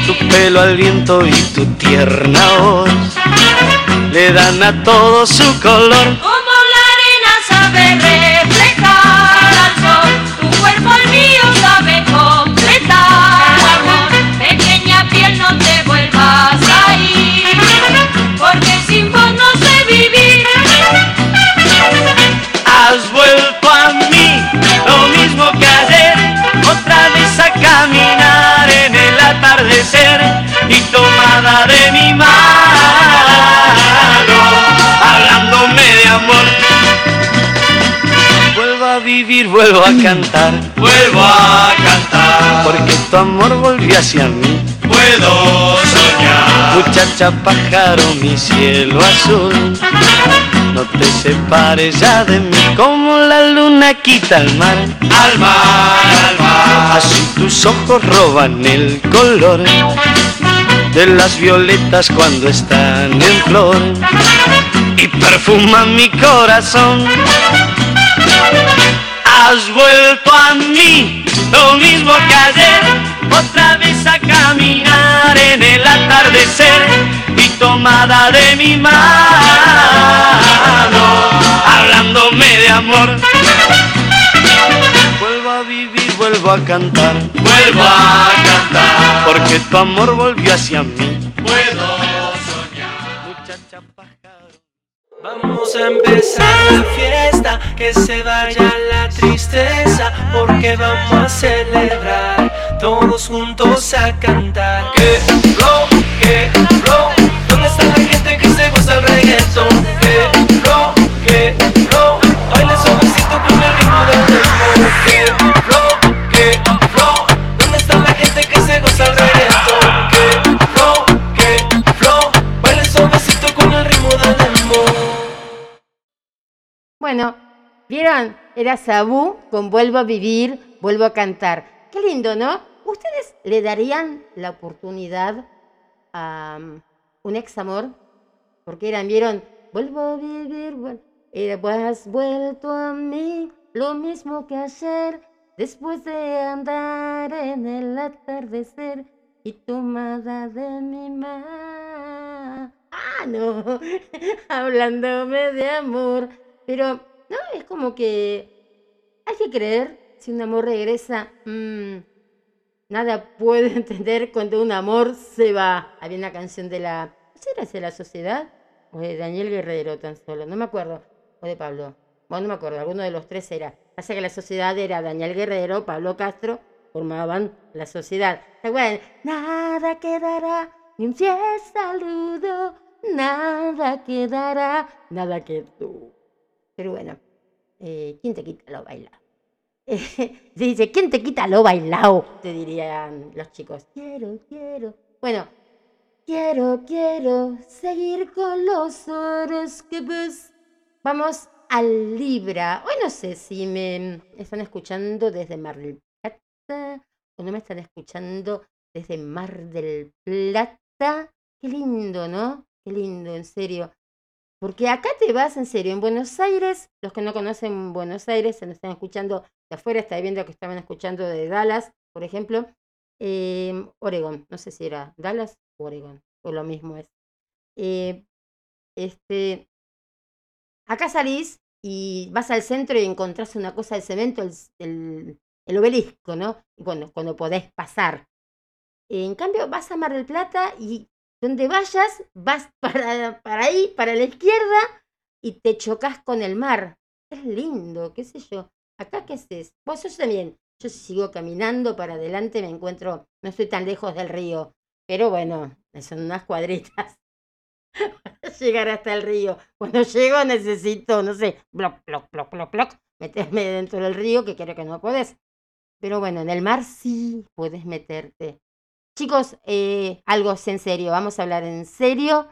tu pelo al viento y tu tierna voz. Le dan a todo su color. Sabe reflejar sol, tu cuerpo al mío sabe completar. Amor, pequeña piel no te vuelvas a ir, porque sin vos no sé vivir. Has vuelto a mí, lo mismo que ayer, otra vez a caminar en el atardecer y tomada de mi mano, hablándome de amor. Vuelvo a vivir, vuelvo a cantar, vuelvo a cantar. porque tu amor volvió hacia mí. Puedo soñar. Muchacha pájaro, mi cielo azul, no te separes ya de mí como la luna quita el mar. Al mar, al mar, Así tus ojos roban el color de las violetas cuando están en flor y perfuman mi corazón. Has vuelto a mí, lo mismo que ayer, otra vez a caminar en el atardecer y tomada de mi mano, hablándome de amor. Vuelvo a vivir, vuelvo a cantar, vuelvo a cantar. porque tu amor volvió hacia mí. Vamos a empezar la fiesta, que se vaya la tristeza, porque vamos a celebrar, todos juntos a cantar. Que flow, que flow, ¿dónde está la gente que se goza el reggaetón? Que flow, que flow, baila suavecito con el ritmo del dembow. Que Bueno, ¿vieron? Era Sabú con Vuelvo a vivir, vuelvo a cantar. Qué lindo, ¿no? ¿Ustedes le darían la oportunidad a um, un ex amor? Porque eran, ¿vieron? Vuelvo a vivir, vuel- era, has vuelto a mí, lo mismo que ayer, después de andar en el atardecer y tomada de mi mano. Ah, no, [laughs] hablándome de amor. Pero, no, es como que hay que creer, si un amor regresa, mm, nada puedo [laughs] entender cuando un amor se va. Había una canción de la, ¿no sé, era de la sociedad? O de Daniel Guerrero tan solo, no me acuerdo. O de Pablo. Bueno, no me acuerdo, alguno de los tres era. Pasa que la sociedad era Daniel Guerrero, Pablo Castro, formaban la sociedad. ¿Se acuerdan? Nada quedará, ni un fiel saludo, nada quedará, nada que tú. Pero bueno, eh, ¿quién te quita lo bailado? [laughs] se dice, ¿quién te quita lo bailado? Te dirían los chicos. Quiero, quiero. Bueno, quiero, quiero seguir con los horóscopos. Vamos al Libra. Hoy no sé si me están escuchando desde Mar del Plata o no me están escuchando desde Mar del Plata. Qué lindo, ¿no? Qué lindo, en serio. Porque acá te vas, en serio, en Buenos Aires, los que no conocen Buenos Aires, se nos están escuchando de afuera, está viendo que estaban escuchando de Dallas, por ejemplo, eh, Oregon, no sé si era Dallas o Oregon, o lo mismo es. Eh, este, acá salís y vas al centro y encontrás una cosa de cemento, el, el, obelisco, ¿no? Bueno, cuando podés pasar. En cambio, vas a Mar del Plata y donde vayas, vas para, para ahí, para la izquierda, y te chocas con el mar. Es lindo, qué sé yo. Acá, ¿qué haces? Vos yo también. Yo sigo caminando para adelante, me encuentro, no estoy tan lejos del río, pero bueno, son unas cuadritas [laughs] para llegar hasta el río. Cuando llego necesito, no sé, bloc, bloc, bloc, bloc, bloc, meterme dentro del río, que creo que no podés. Pero bueno, en el mar sí puedes meterte. Chicos, eh, algo en serio, vamos a hablar en serio.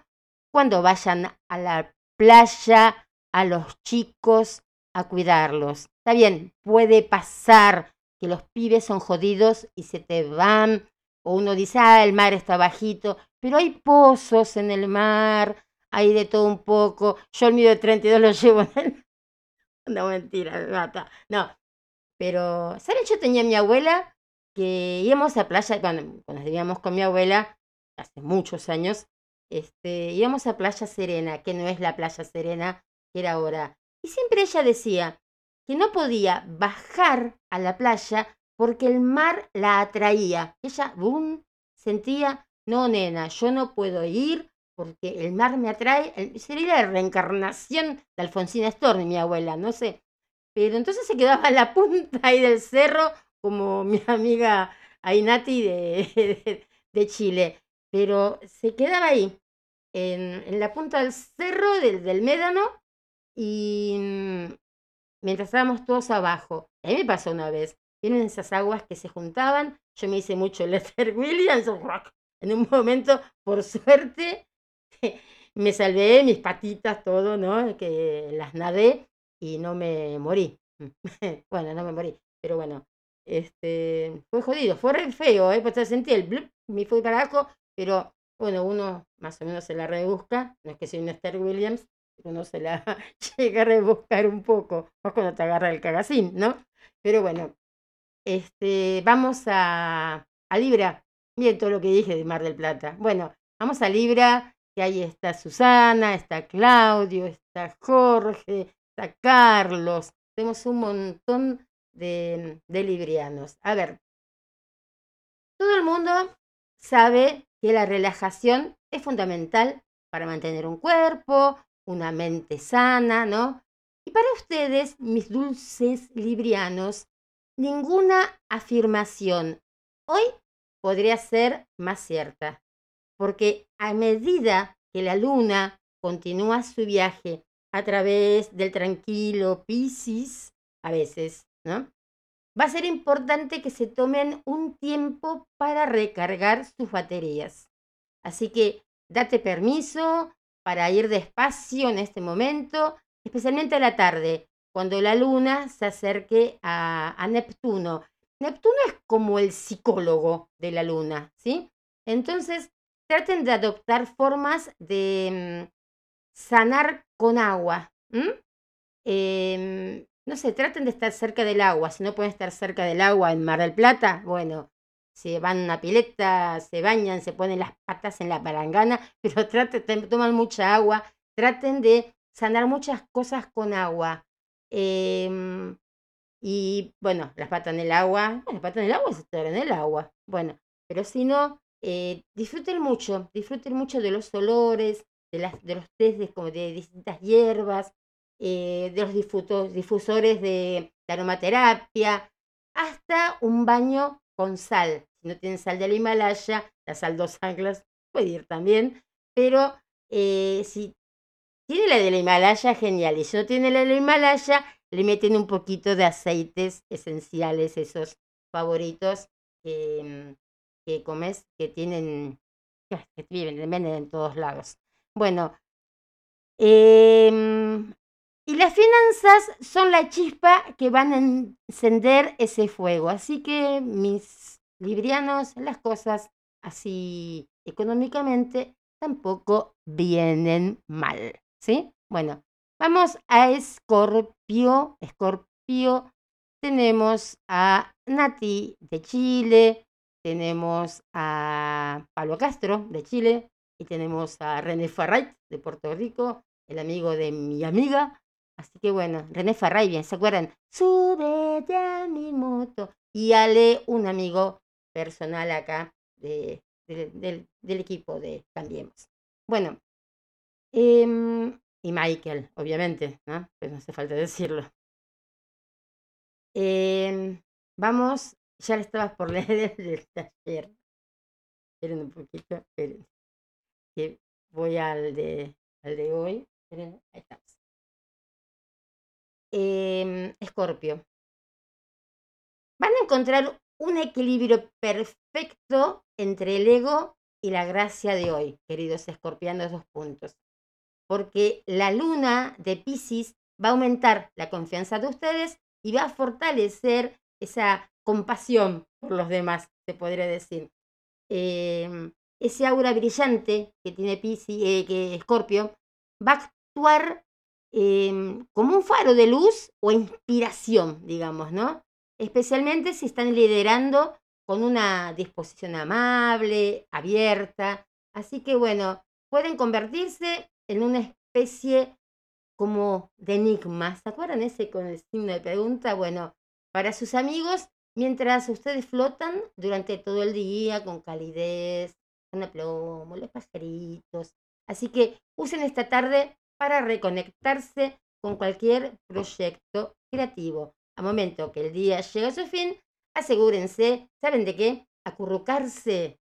Cuando vayan a la playa, a los chicos, a cuidarlos. Está bien, puede pasar que los pibes son jodidos y se te van, o uno dice, ah, el mar está bajito, pero hay pozos en el mar, hay de todo un poco. Yo el mío de 32 lo llevo en el... [laughs] No, mentira, gata. No, pero, ¿saben? Yo tenía a mi abuela que íbamos a playa, cuando, cuando vivíamos con mi abuela, hace muchos años, este, íbamos a Playa Serena, que no es la Playa Serena que era ahora. Y siempre ella decía que no podía bajar a la playa porque el mar la atraía. Ella, boom, sentía, no, nena, yo no puedo ir porque el mar me atrae. Sería la reencarnación de Alfonsina Storni, mi abuela, no sé. Pero entonces se quedaba en la [laughs] punta ahí del cerro como mi [laughs] amiga Ainati de, Chile, pero se quedaba ahí, en, la punta del cerro del, del, Médano, y mm, mientras estábamos todos abajo. A mí me pasó una vez, vienen esas aguas que se juntaban, yo me hice mucho Lester Williams, en un momento, por suerte, [laughs] me salvé mis patitas, todo, ¿no? Que las nadé y no me morí. [laughs] bueno, no me morí, pero bueno, este, fue jodido, fue re feo, ¿eh? Pues sentí el blip, me fui para abajo, pero bueno, uno más o menos se la rebusca, no es que soy un Esther Williams, uno se la [laughs] llega a rebuscar un poco, más cuando te agarra el cagacín, ¿no? Pero bueno, este, vamos a, a Libra, miren todo lo que dije de Mar del Plata. Bueno, vamos a Libra, que ahí está Susana, está Claudio, está Jorge, está Carlos, tenemos un montón de, de librianos. A ver, todo el mundo sabe que la relajación es fundamental para mantener un cuerpo, una mente sana, ¿no? Y para ustedes, mis dulces librianos, ninguna afirmación hoy podría ser más cierta, porque a medida que la luna continúa su viaje a través del tranquilo Piscis, a veces Va a ser importante que se tomen un tiempo para recargar sus baterías. Así que date permiso para ir despacio en este momento, especialmente a la tarde, cuando la luna se acerque a, a Neptuno. Neptuno es como el psicólogo de la luna, ¿sí? Entonces, traten de adoptar formas de mm, sanar con agua no sé, traten de estar cerca del agua. Si no pueden estar cerca del agua en Mar del Plata, bueno, se van a una pileta, se bañan, se ponen las patas en la palangana, [laughs] pero traten, toman mucha agua, traten de sanar muchas cosas con agua. Em, y bueno, las patas en el agua, las patas en el agua estar en el agua. Bueno, pero si no, eh, disfruten mucho, disfruten mucho de los olores, de, las, de los tés de, como de distintas hierbas, eh, de los difusores de, de aromaterapia, hasta un baño con sal. Si no tienen sal del Himalaya, la sal dos anclas puede ir también, pero eh, si tiene la del Himalaya, genial. Y si no tiene la del Himalaya, le meten un poquito de aceites esenciales, esos favoritos que, mm, comes, que tienen, que viven, venden en todos lados. Bueno, em, y las finanzas son la chispa que van a encender ese fuego. Así que, mis librianos, las cosas así económicamente tampoco vienen mal. ¿Sí? Bueno, vamos a Escorpio. Escorpio, tenemos a Nati de Chile, tenemos a Pablo Castro de Chile y tenemos a René Farray de Puerto Rico, el amigo de mi amiga. Así que bueno, René Farray, bien, ¿se acuerdan? Súbete a mi moto. Y Ale, un amigo personal acá de, de- del, equipo de Cambiemos. Bueno, em, y Michael, obviamente, ¿no? Pues no hace falta decirlo. Em, vamos, ya le estabas por [laughs] leer el taller. Esperen un poquito, esperen. Voy al de, al de hoy. Ahí estamos. Em, Escorpio. Van a encontrar un equilibrio perfecto entre el ego y la gracia de hoy, queridos escorpianos, dos puntos. Porque la luna de Pisces va a aumentar la confianza de ustedes y va a fortalecer esa compasión por los demás, se podría decir. Em, ese aura brillante que tiene Piscis, eh, que Escorpio, va a actuar em, como un faro de luz o inspiración, digamos, ¿no? Especialmente si están liderando con una disposición amable, abierta. Así que bueno, pueden convertirse en una especie como de enigma. ¿Se acuerdan ese con el signo de pregunta? Bueno, para sus amigos, mientras ustedes flotan durante todo el día con calidez, con aplomo, los pajaritos. Así que usen esta tarde para reconectarse con cualquier proyecto creativo. A momento que el día llega a su fin, asegúrense, ¿saben de qué? Acurrucarse,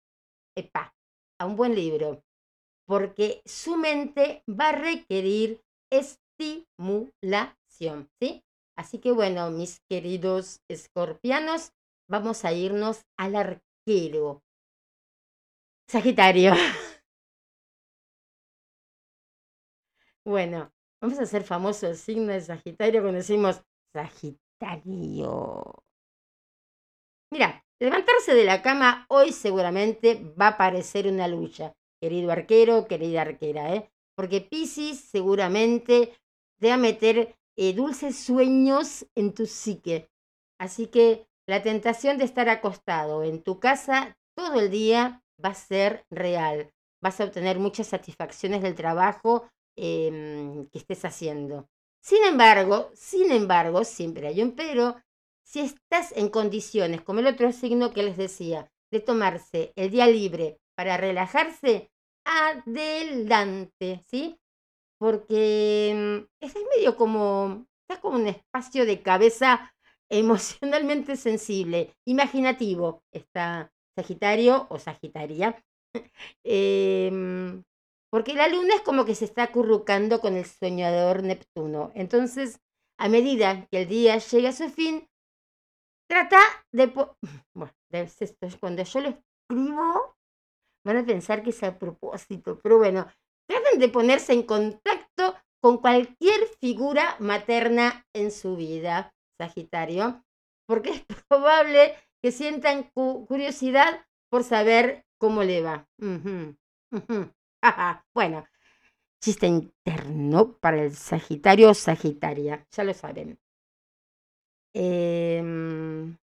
epa, a un buen libro, porque su mente va a requerir estimulación, ¿sí? Así que bueno, mis queridos escorpianos, vamos a irnos al arquero. Sagitario. [laughs] Bueno, vamos a hacer famoso el signo de Sagitario cuando decimos Sagitario. Mira, levantarse de la cama hoy seguramente va a parecer una lucha, querido arquero, querida arquera, ¿eh? Porque Piscis seguramente te va a meter eh, dulces sueños en tu psique. Así que la tentación de estar acostado en tu casa todo el día va a ser real. Vas a obtener muchas satisfacciones del trabajo em, que estés haciendo. Sin embargo, sin embargo, siempre hay un pero, si estás en condiciones, como el otro signo que les decía, de tomarse el día libre para relajarse, adelante, ¿sí? Porque mm, es medio como, estás como un espacio de cabeza [laughs] emocionalmente sensible, imaginativo, está Sagitario o Sagitaria. [laughs] Em, porque la luna es como que se está acurrucando con el soñador Neptuno. Entonces, a medida que el día llega a su fin, trata de... [laughs] Bueno, cuando yo lo escribo, van a pensar que es a propósito, pero bueno, traten de ponerse en contacto con cualquier figura materna en su vida, Sagitario, porque es [laughs] probable que sientan cu- curiosidad por saber cómo le va. Ujú. Ajá, [laughs] bueno, chiste interno para el Sagitario o Sagitaria, ya lo saben. Em,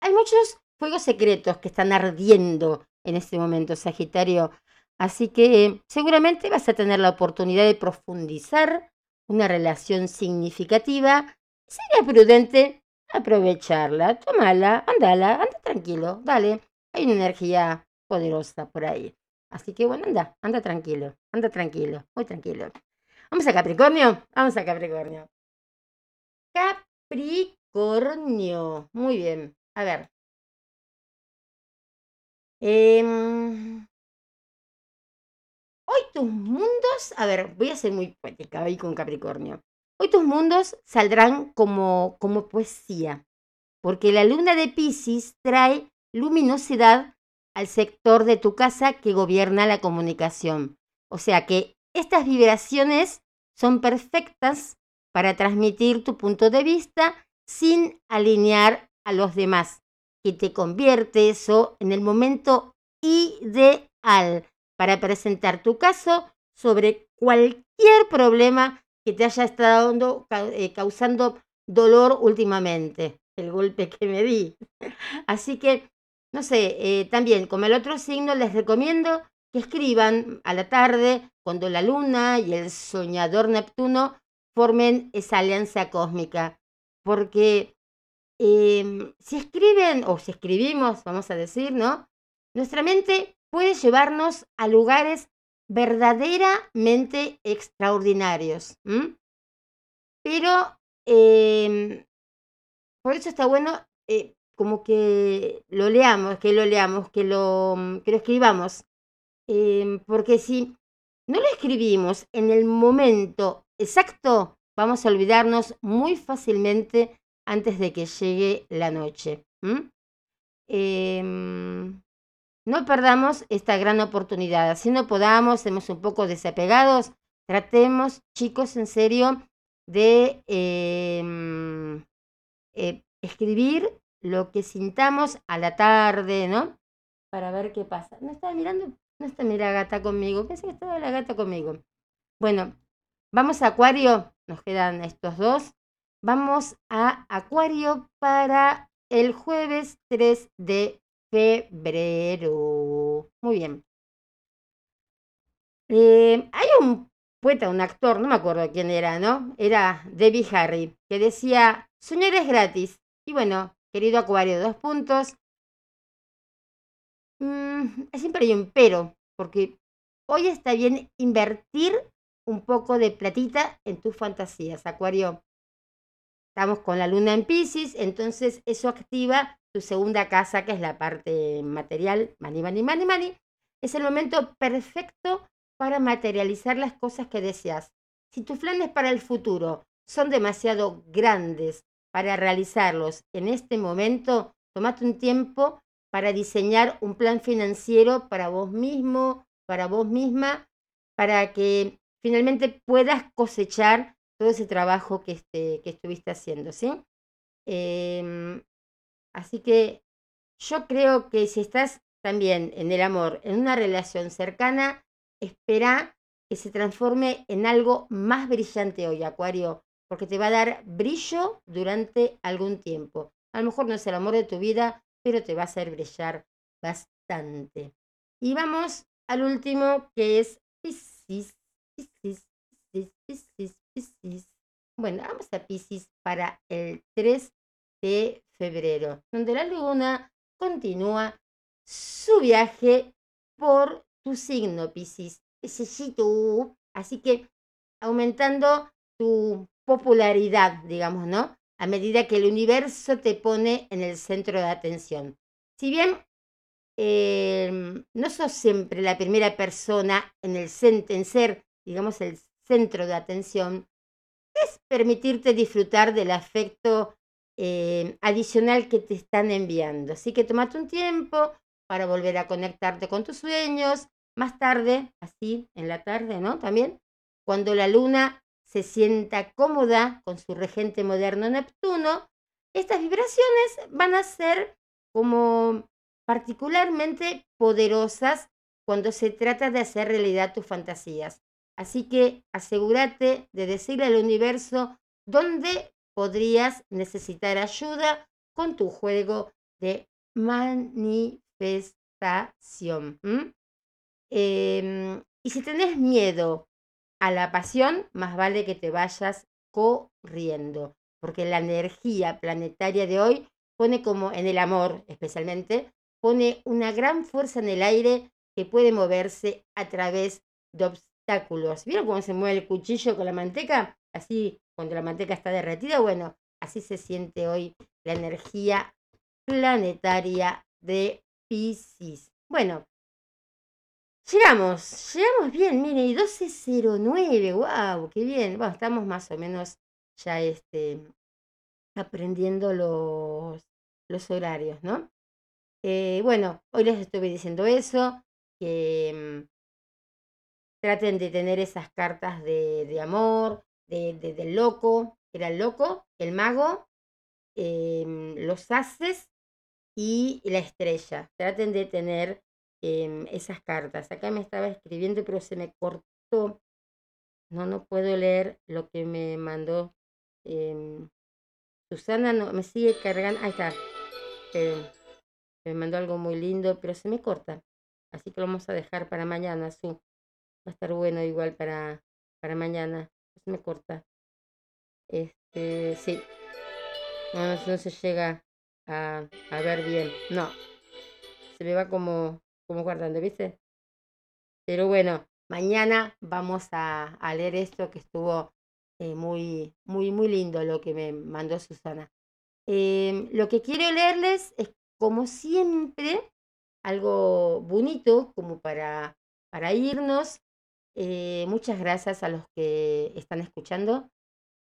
hay muchos fuegos secretos que están ardiendo en este momento, Sagitario. Así que seguramente vas a tener la oportunidad de profundizar una relación significativa. Sería prudente aprovecharla, tomala, andala, anda tranquilo, dale. Hay una energía poderosa por ahí. Así que bueno, anda, anda tranquilo, anda tranquilo, muy tranquilo. Vamos a Capricornio. Vamos a Capricornio. Capricornio. Muy bien. A ver. Em, hoy tus mundos, a ver, voy a ser muy poética hoy con Capricornio. Hoy tus mundos saldrán como, como poesía, porque la luna de Pisces trae luminosidad al sector de tu casa que gobierna la comunicación. O sea que estas vibraciones son perfectas para transmitir tu punto de vista sin alinear a los demás, que te convierte eso en el momento ideal para presentar tu caso sobre cualquier problema que te haya estado eh, causando dolor últimamente, el golpe que me di. [laughs] Así que, no sé, eh, también como el otro signo les recomiendo que escriban a la tarde cuando la luna y el soñador Neptuno formen esa alianza cósmica. Porque em, si escriben, o si escribimos, vamos a decir, ¿no? Nuestra mente puede llevarnos a lugares verdaderamente extraordinarios. Pero em, por eso está bueno eh, como que lo leamos, que lo leamos, que lo, que lo escribamos. Em, porque si no lo escribimos en el momento exacto, vamos a olvidarnos muy fácilmente antes de que llegue la noche. Em, no perdamos esta gran oportunidad. Así no podamos, estemos un poco desapegados. Tratemos, chicos, en serio, de em, eh, escribir lo que sintamos a la tarde, ¿no? Para ver qué pasa. ¿No estaba mirando? No está la gata conmigo. Pensé que estaba la gata conmigo. Bueno, vamos a Acuario. Nos quedan estos dos. Vamos a Acuario para el jueves 3 de febrero. Muy bien. Eh, hay un poeta, un actor, no me acuerdo quién era, ¿no? Era Debbie Harry, que decía, soñar es gratis. Y bueno, querido Acuario, dos puntos. Mm, siempre hay un pero, porque hoy está bien invertir un poco de platita en tus fantasías, Acuario. Estamos con la luna en Pisces, entonces eso activa tu segunda casa, que es la parte material, money, money, money, money. Es el momento perfecto para materializar las cosas que deseas. Si tus planes para el futuro son demasiado grandes para realizarlos en este momento, tomate un tiempo para diseñar un plan financiero para vos mismo, para vos misma, para que finalmente puedas cosechar todo ese trabajo que, este, que estuviste haciendo, ¿sí? Em, así que yo creo que si estás también en el amor, en una relación cercana, espera que se transforme en algo más brillante hoy, Acuario, porque te va a dar brillo durante algún tiempo. A lo mejor no es el amor de tu vida, pero te va a hacer brillar bastante. Y vamos al último, que es Piscis, Piscis, Piscis, Piscis, Piscis. Bueno, vamos a Piscis para el 3 de febrero, donde la luna continúa su viaje por tu signo, Piscis. Así que aumentando tu popularidad, digamos, ¿no? A medida que el universo te pone en el centro de atención. Si bien em, no sos siempre la primera persona en, el en ser, digamos, el centro de atención, es permitirte disfrutar del afecto em, adicional que te están enviando. Así que tomate un tiempo para volver a conectarte con tus sueños. Más tarde, así, en la tarde, ¿no? También, cuando la luna se sienta cómoda con su regente moderno Neptuno, estas vibraciones van a ser como particularmente poderosas cuando se trata de hacer realidad tus fantasías. Así que asegúrate de decirle al universo dónde podrías necesitar ayuda con tu juego de manifestación. Em, y si tenés miedo a la pasión, más vale que te vayas corriendo, porque la energía planetaria de hoy pone como en el amor especialmente, pone una gran fuerza en el aire que puede moverse a través de tentáculos. ¿Vieron cómo se mueve el cuchillo con la manteca? Así, cuando la manteca está derretida, bueno, así se siente hoy la energía planetaria de Pisces. Bueno, llegamos, llegamos bien, mire, y 12.09, wow, qué bien. Bueno, estamos más o menos ya este, aprendiendo los, los horarios, ¿no? Eh, bueno, hoy les estuve diciendo eso, que mm, traten de tener esas cartas de, de amor, de, de- del loco, era el loco, el mago, em, los haces y la estrella. Traten de tener em, esas cartas. Acá me estaba escribiendo, pero se me cortó. No, no puedo leer lo que me mandó. em, Susana no, me sigue cargando. Ahí está. Eh, me mandó algo muy lindo, pero se me corta. Así que lo vamos a dejar para mañana. Va a estar bueno igual para, para mañana. Se me corta. Este, sí. No, no, no se llega a, a ver bien. No. Se me va como, como guardando, ¿viste? Pero bueno, mañana vamos a, a leer esto que estuvo eh, muy, muy, muy lindo lo que me mandó Susana. Em, lo que quiero leerles es, como siempre, algo bonito como para, para irnos. Eh, muchas gracias a los que están escuchando.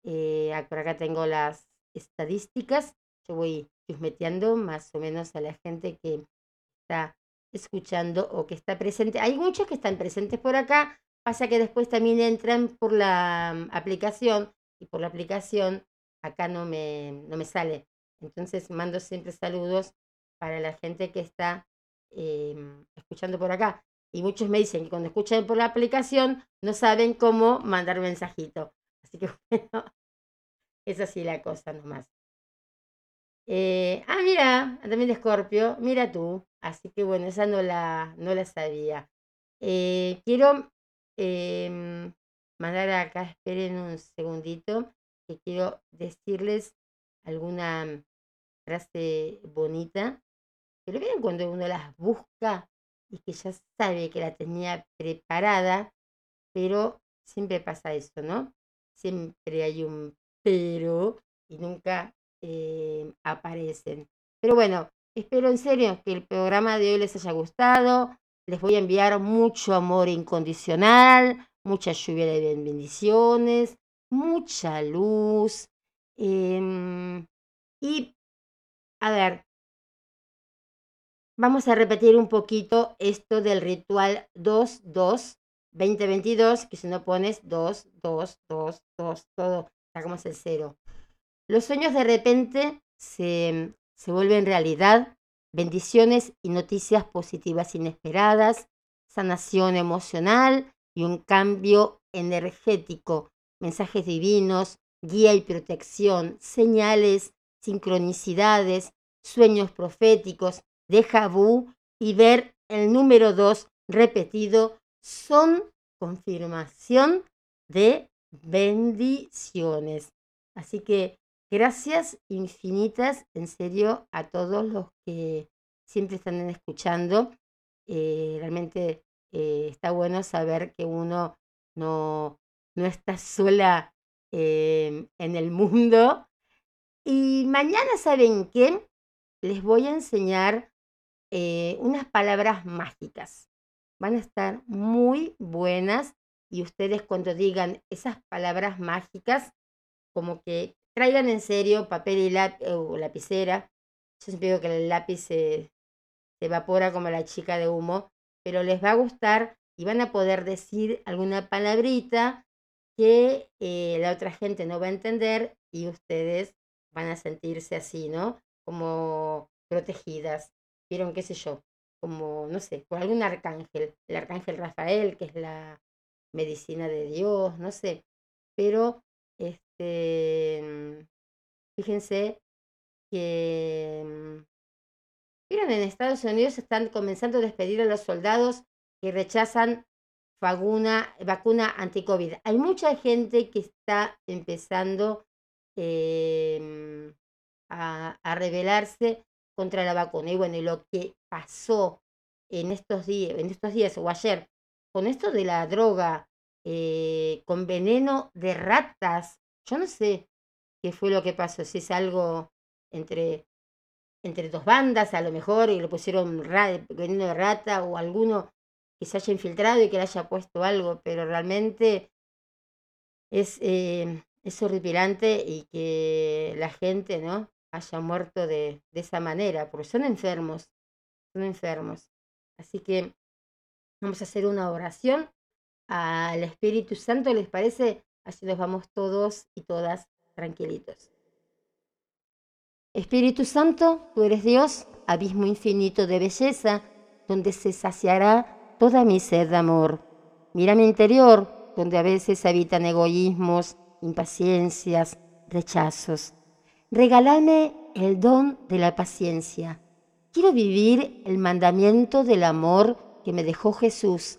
Eh, por acá tengo las estadísticas. Yo voy chusmeteando más o menos a la gente que está escuchando o que está presente. Hay muchos que están presentes por acá. Pasa que después también entran por la mm, aplicación y por la aplicación acá no me, no me sale. Entonces mando siempre saludos para la gente que está em, escuchando por acá. Y muchos me dicen que cuando escuchan por la aplicación no saben cómo mandar mensajito. Así que [laughs] bueno, es así la cosa nomás. Eh, ah, mira, también de Escorpio, mira tú. Así que bueno, esa no la, no la sabía. Eh, quiero em, mandar acá, esperen un segundito, que quiero decirles alguna frase bonita. Pero miren cuando uno las busca y que ya sabe que la tenía preparada, pero siempre pasa eso, ¿no? Siempre hay un pero y nunca eh, aparecen. Pero bueno, espero en serio que el programa de hoy les haya gustado. Les voy a enviar mucho amor incondicional, mucha lluvia de bendiciones, mucha luz. em, y, a ver, vamos a repetir un poquito esto del ritual 2-2 2022, que si no pones 2, 2, 2, 2, todo, sacamos el cero. Los sueños de repente se, se vuelven realidad, bendiciones y noticias positivas inesperadas, sanación emocional y un cambio energético, mensajes divinos, guía y protección, señales, sincronicidades, sueños proféticos, déjà vu y ver el número 2 repetido son confirmación de bendiciones. Así que gracias infinitas, en serio, a todos los que siempre están escuchando. Eh, realmente eh, está bueno saber que uno no, no está sola eh, en el mundo. Y mañana, ¿saben qué? Les voy a enseñar eh, unas palabras mágicas. Van a estar muy buenas y ustedes cuando digan esas palabras mágicas, como que traigan en serio papel y lápiz o lapicera. Yo siempre digo que el lápiz se, evapora como la chica de humo, pero les va a gustar y van a poder decir alguna palabrita que eh, la otra gente no va a entender y ustedes van a sentirse así, ¿no? Como protegidas. ¿Vieron qué sé yo? Como, no sé, por algún arcángel, el arcángel Rafael, que es la medicina de Dios, no sé. Pero, este, mm, fíjense que, mm, en Estados Unidos están comenzando a despedir a los soldados que rechazan vacuna, vacuna anti-COVID. Hay mucha gente que está empezando em, a, a rebelarse contra la vacuna. Y bueno, y lo que pasó en estos días, en estos días o ayer, con esto de la droga eh, con veneno de ratas. Yo no sé qué fue lo que pasó, si es algo entre, entre dos bandas a lo mejor y le pusieron veneno de rata o alguno que se haya infiltrado y que le haya puesto algo, pero realmente es, eh, es horripilante y que la gente no haya muerto de, de esa manera, porque son enfermos, son enfermos. Así que vamos a hacer una oración al Espíritu Santo, ¿les parece? Así nos vamos todos y todas tranquilitos. Espíritu Santo, tú eres Dios, abismo infinito de belleza, donde se saciará toda mi sed de amor. Mira mi interior, donde a veces habitan egoísmos, impaciencias, rechazos. Regálame el don de la paciencia. Quiero vivir el mandamiento del amor que me dejó Jesús,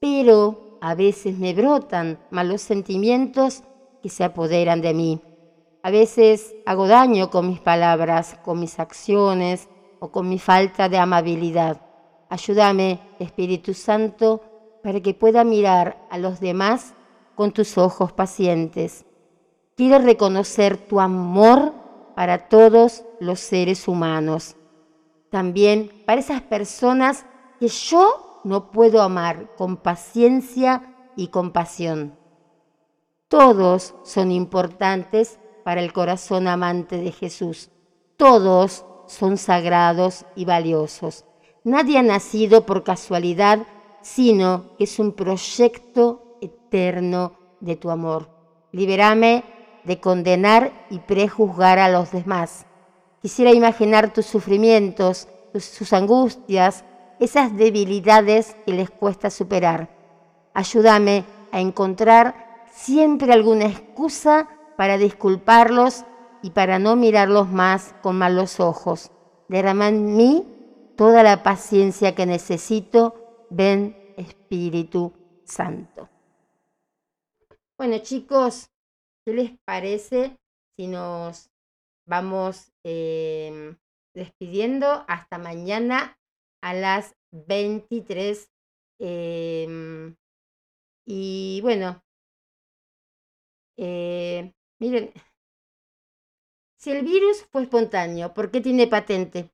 pero a veces me brotan malos sentimientos que se apoderan de mí. A veces hago daño con mis palabras, con mis acciones o con mi falta de amabilidad. Ayúdame, Espíritu Santo, para que pueda mirar a los demás con tus ojos pacientes. Quiero reconocer tu amor para todos los seres humanos. También para esas personas que yo no puedo amar con paciencia y compasión. Todos son importantes para el corazón amante de Jesús. Todos son sagrados y valiosos. Nadie ha nacido por casualidad, sino que es un proyecto eterno de tu amor. Liberame de condenar y prejuzgar a los demás. Quisiera imaginar tus sufrimientos, sus angustias, esas debilidades que les cuesta superar. Ayúdame a encontrar siempre alguna excusa para disculparlos y para no mirarlos más con malos ojos. Derrama en mí toda la paciencia que necesito. Ven Espíritu Santo. Bueno chicos, ¿qué les parece si nos vamos em, despidiendo hasta mañana a las 23? Em, y bueno, eh, miren, si el virus fue espontáneo, ¿por qué tiene patente?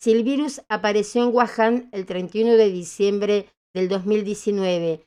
Si el virus apareció en Wuhan el 31 de diciembre del 2019,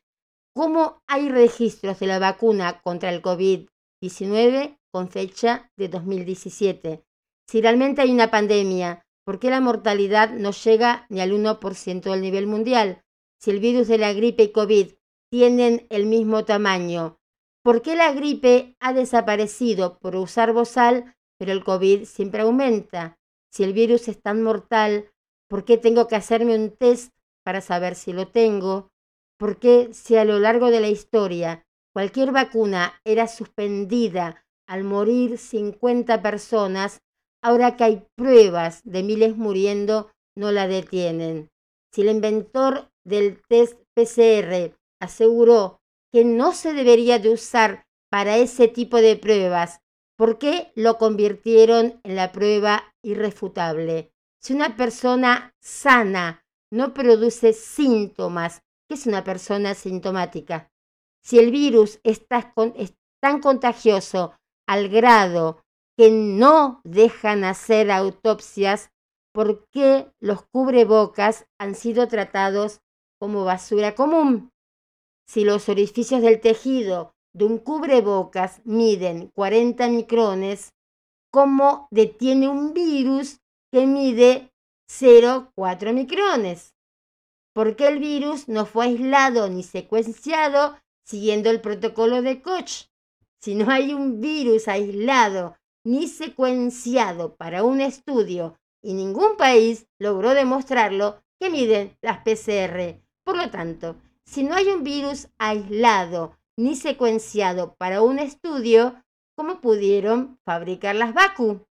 ¿cómo hay registros de la vacuna contra el COVID-19 con fecha de 2017? Si realmente hay una pandemia, ¿por qué la mortalidad no llega ni al 1% del nivel mundial? Si el virus de la gripe y COVID tienen el mismo tamaño, ¿por qué la gripe ha desaparecido por usar bozal pero el COVID siempre aumenta. Si el virus es tan mortal, ¿por qué tengo que hacerme un test para saber si lo tengo? ¿Por qué si a lo largo de la historia cualquier vacuna era suspendida al morir 50 personas, ahora que hay pruebas de miles muriendo, no la detienen? Si el inventor del test PCR aseguró que no se debería de usar para ese tipo de pruebas ¿Por qué lo convirtieron en la prueba irrefutable? Si una persona sana no produce síntomas, ¿qué es una persona sintomática? Si el virus es tan contagioso al grado que no dejan hacer autopsias, ¿por qué los cubrebocas han sido tratados como basura común? Si los orificios del tejido de un cubrebocas miden 40 micrones, ¿cómo detiene un virus que mide 0,4 micrones? Porque el virus no fue aislado ni secuenciado siguiendo el protocolo de Koch. Si no hay un virus aislado ni secuenciado para un estudio y ningún país logró demostrarlo, que miden las PCR. Por lo tanto, si no hay un virus aislado ni secuenciado para un estudio, ¿cómo pudieron fabricar las vacu?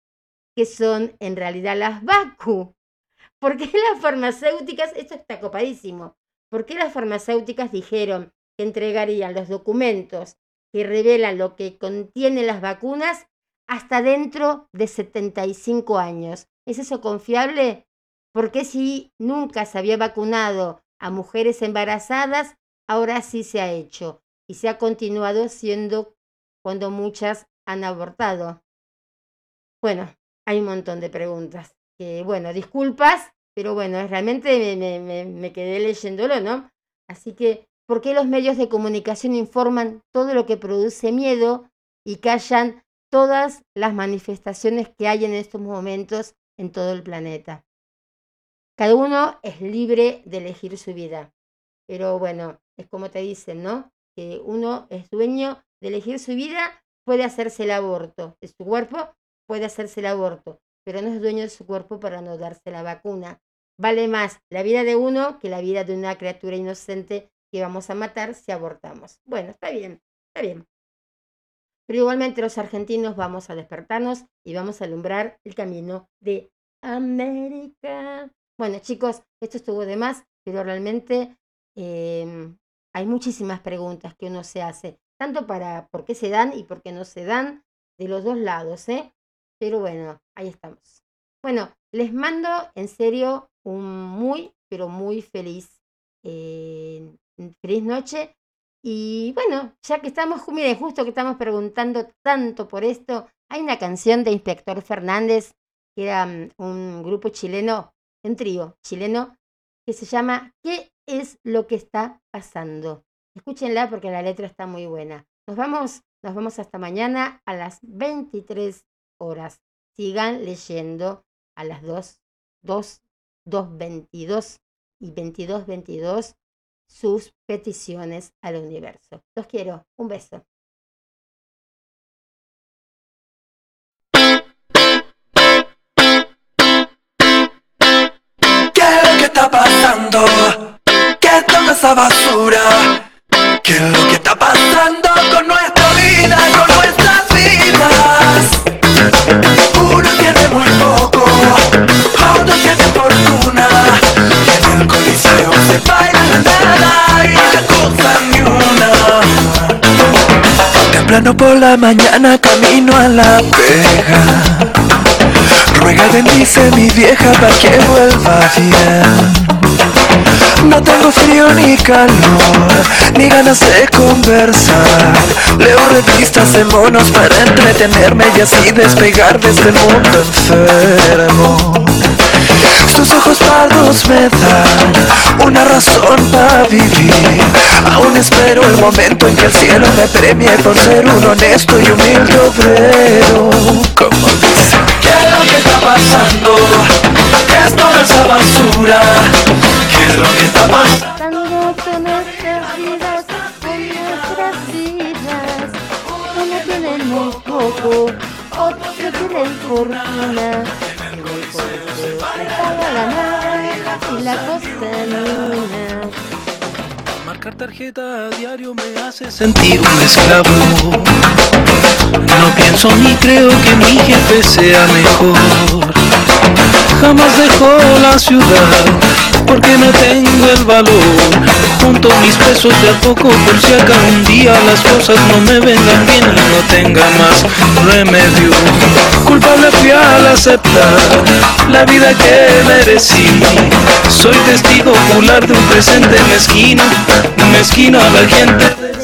Que son en realidad las vacu. [laughs] ¿Por qué las farmacéuticas, esto está copadísimo, por qué las farmacéuticas dijeron que entregarían los documentos que revelan lo que contienen las vacunas hasta dentro de 75 años? ¿Es eso confiable? ¿Por qué si nunca se había vacunado a mujeres embarazadas, ahora sí se ha hecho? y se ha continuado siendo cuando muchas han abortado? Bueno, hay un montón de preguntas. Que, bueno, disculpas, pero bueno, realmente me, me, me, me quedé leyéndolo, ¿no? Así que, ¿por qué los medios de comunicación informan todo lo que produce miedo y callan todas las manifestaciones que hay en estos momentos en todo el planeta? Cada uno es libre de elegir su vida, pero bueno, es como te dicen, ¿no? Que uno es dueño de elegir su vida, puede hacerse el aborto, su cuerpo puede hacerse el aborto, pero no es dueño de su cuerpo para no darse la vacuna. Vale más la vida de uno que la vida de una criatura inocente que vamos a matar si abortamos. Bueno, está bien, está bien. Pero igualmente los argentinos vamos a despertarnos y vamos a alumbrar el camino de América. Bueno, chicos, esto estuvo de más, pero realmente eh, hay muchísimas preguntas que uno se hace, tanto para por qué se dan y por qué no se dan, de los dos lados, ¿eh? Pero bueno, ahí estamos. Bueno, les mando en serio un muy, pero muy feliz, eh, feliz noche. Y bueno, ya que estamos, miren, justo que estamos preguntando tanto por esto, hay una canción de Inspector Fernández, que era um, un grupo chileno, un trío chileno, que se llama ¿Qué es lo que está pasando? Escúchenla porque la letra está muy buena. Nos vamos, nos vamos hasta mañana a las 23 horas. Sigan leyendo a las 2, 2, 2, 22 y 22, 22 sus peticiones al universo. Los quiero. Un beso. ¿Qué es lo que está pasando? ¿Qué es toda esa basura? ¿Qué es lo que está pasando Temprano por la mañana camino a la pega. Ruega bendice mi vieja para que vuelva bien. No tengo frío ni calor, ni ganas de conversar. Leo revistas de monos para entretenerme y así despegar de este mundo enfermo. Tus ojos pardos me dan una razón para vivir. Aún espero el momento en que el cielo me premie por ser un honesto y humilde obrero. Como dice, ¿qué es lo que está pasando? ¿Qué es toda esa basura? ¿Qué es lo que está pasando? Uno tiene muy poco, otro tiene fortuna. La y la cosa Marcar tarjeta a diario me hace sentir un esclavo. No pienso ni creo que mi jefe sea mejor. Jamás dejo la ciudad porque no tengo el valor. Junto mis pesos de a poco por si acá un día las cosas no me vengan bien y no tenga más remedio. Culpable fui al aceptar la vida que merecí. Soy testigo ocular de un presente mezquino, a la gente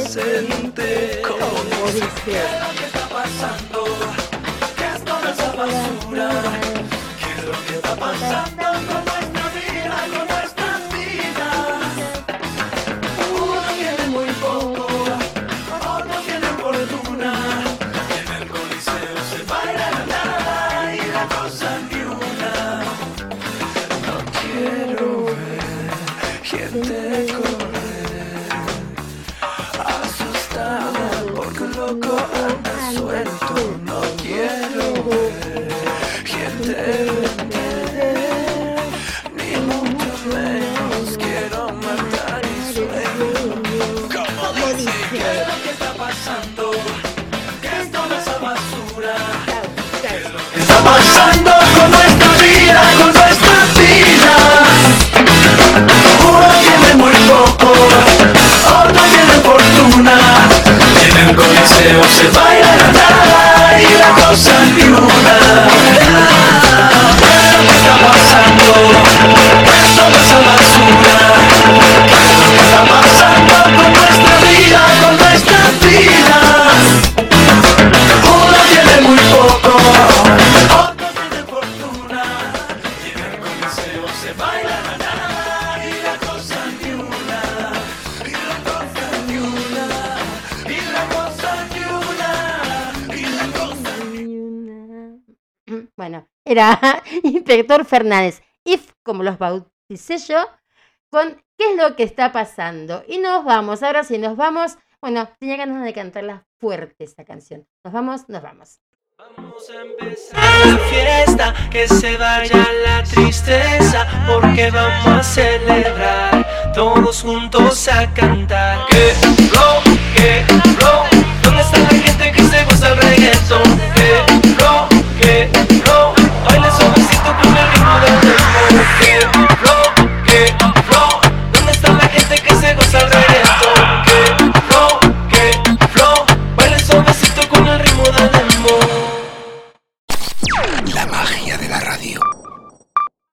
coliseo se baila la nada y la cosa ni una. ¿Qué está pasando? era [laughs] Inspector Fernández, IF, como los bauticé yo, con qué es lo que está pasando. Y nos vamos, ahora sí, nos vamos. Bueno, tenía ganas de cantarla fuerte esta canción. Nos vamos, nos vamos. Vamos a empezar la fiesta, que se vaya la tristeza, porque vamos a celebrar todos juntos a cantar. Que flow, que flow, ¿dónde está la gente que se gusta el reggaetón? Que flow, que flow. Baila suavecito con el ritmo del tempo.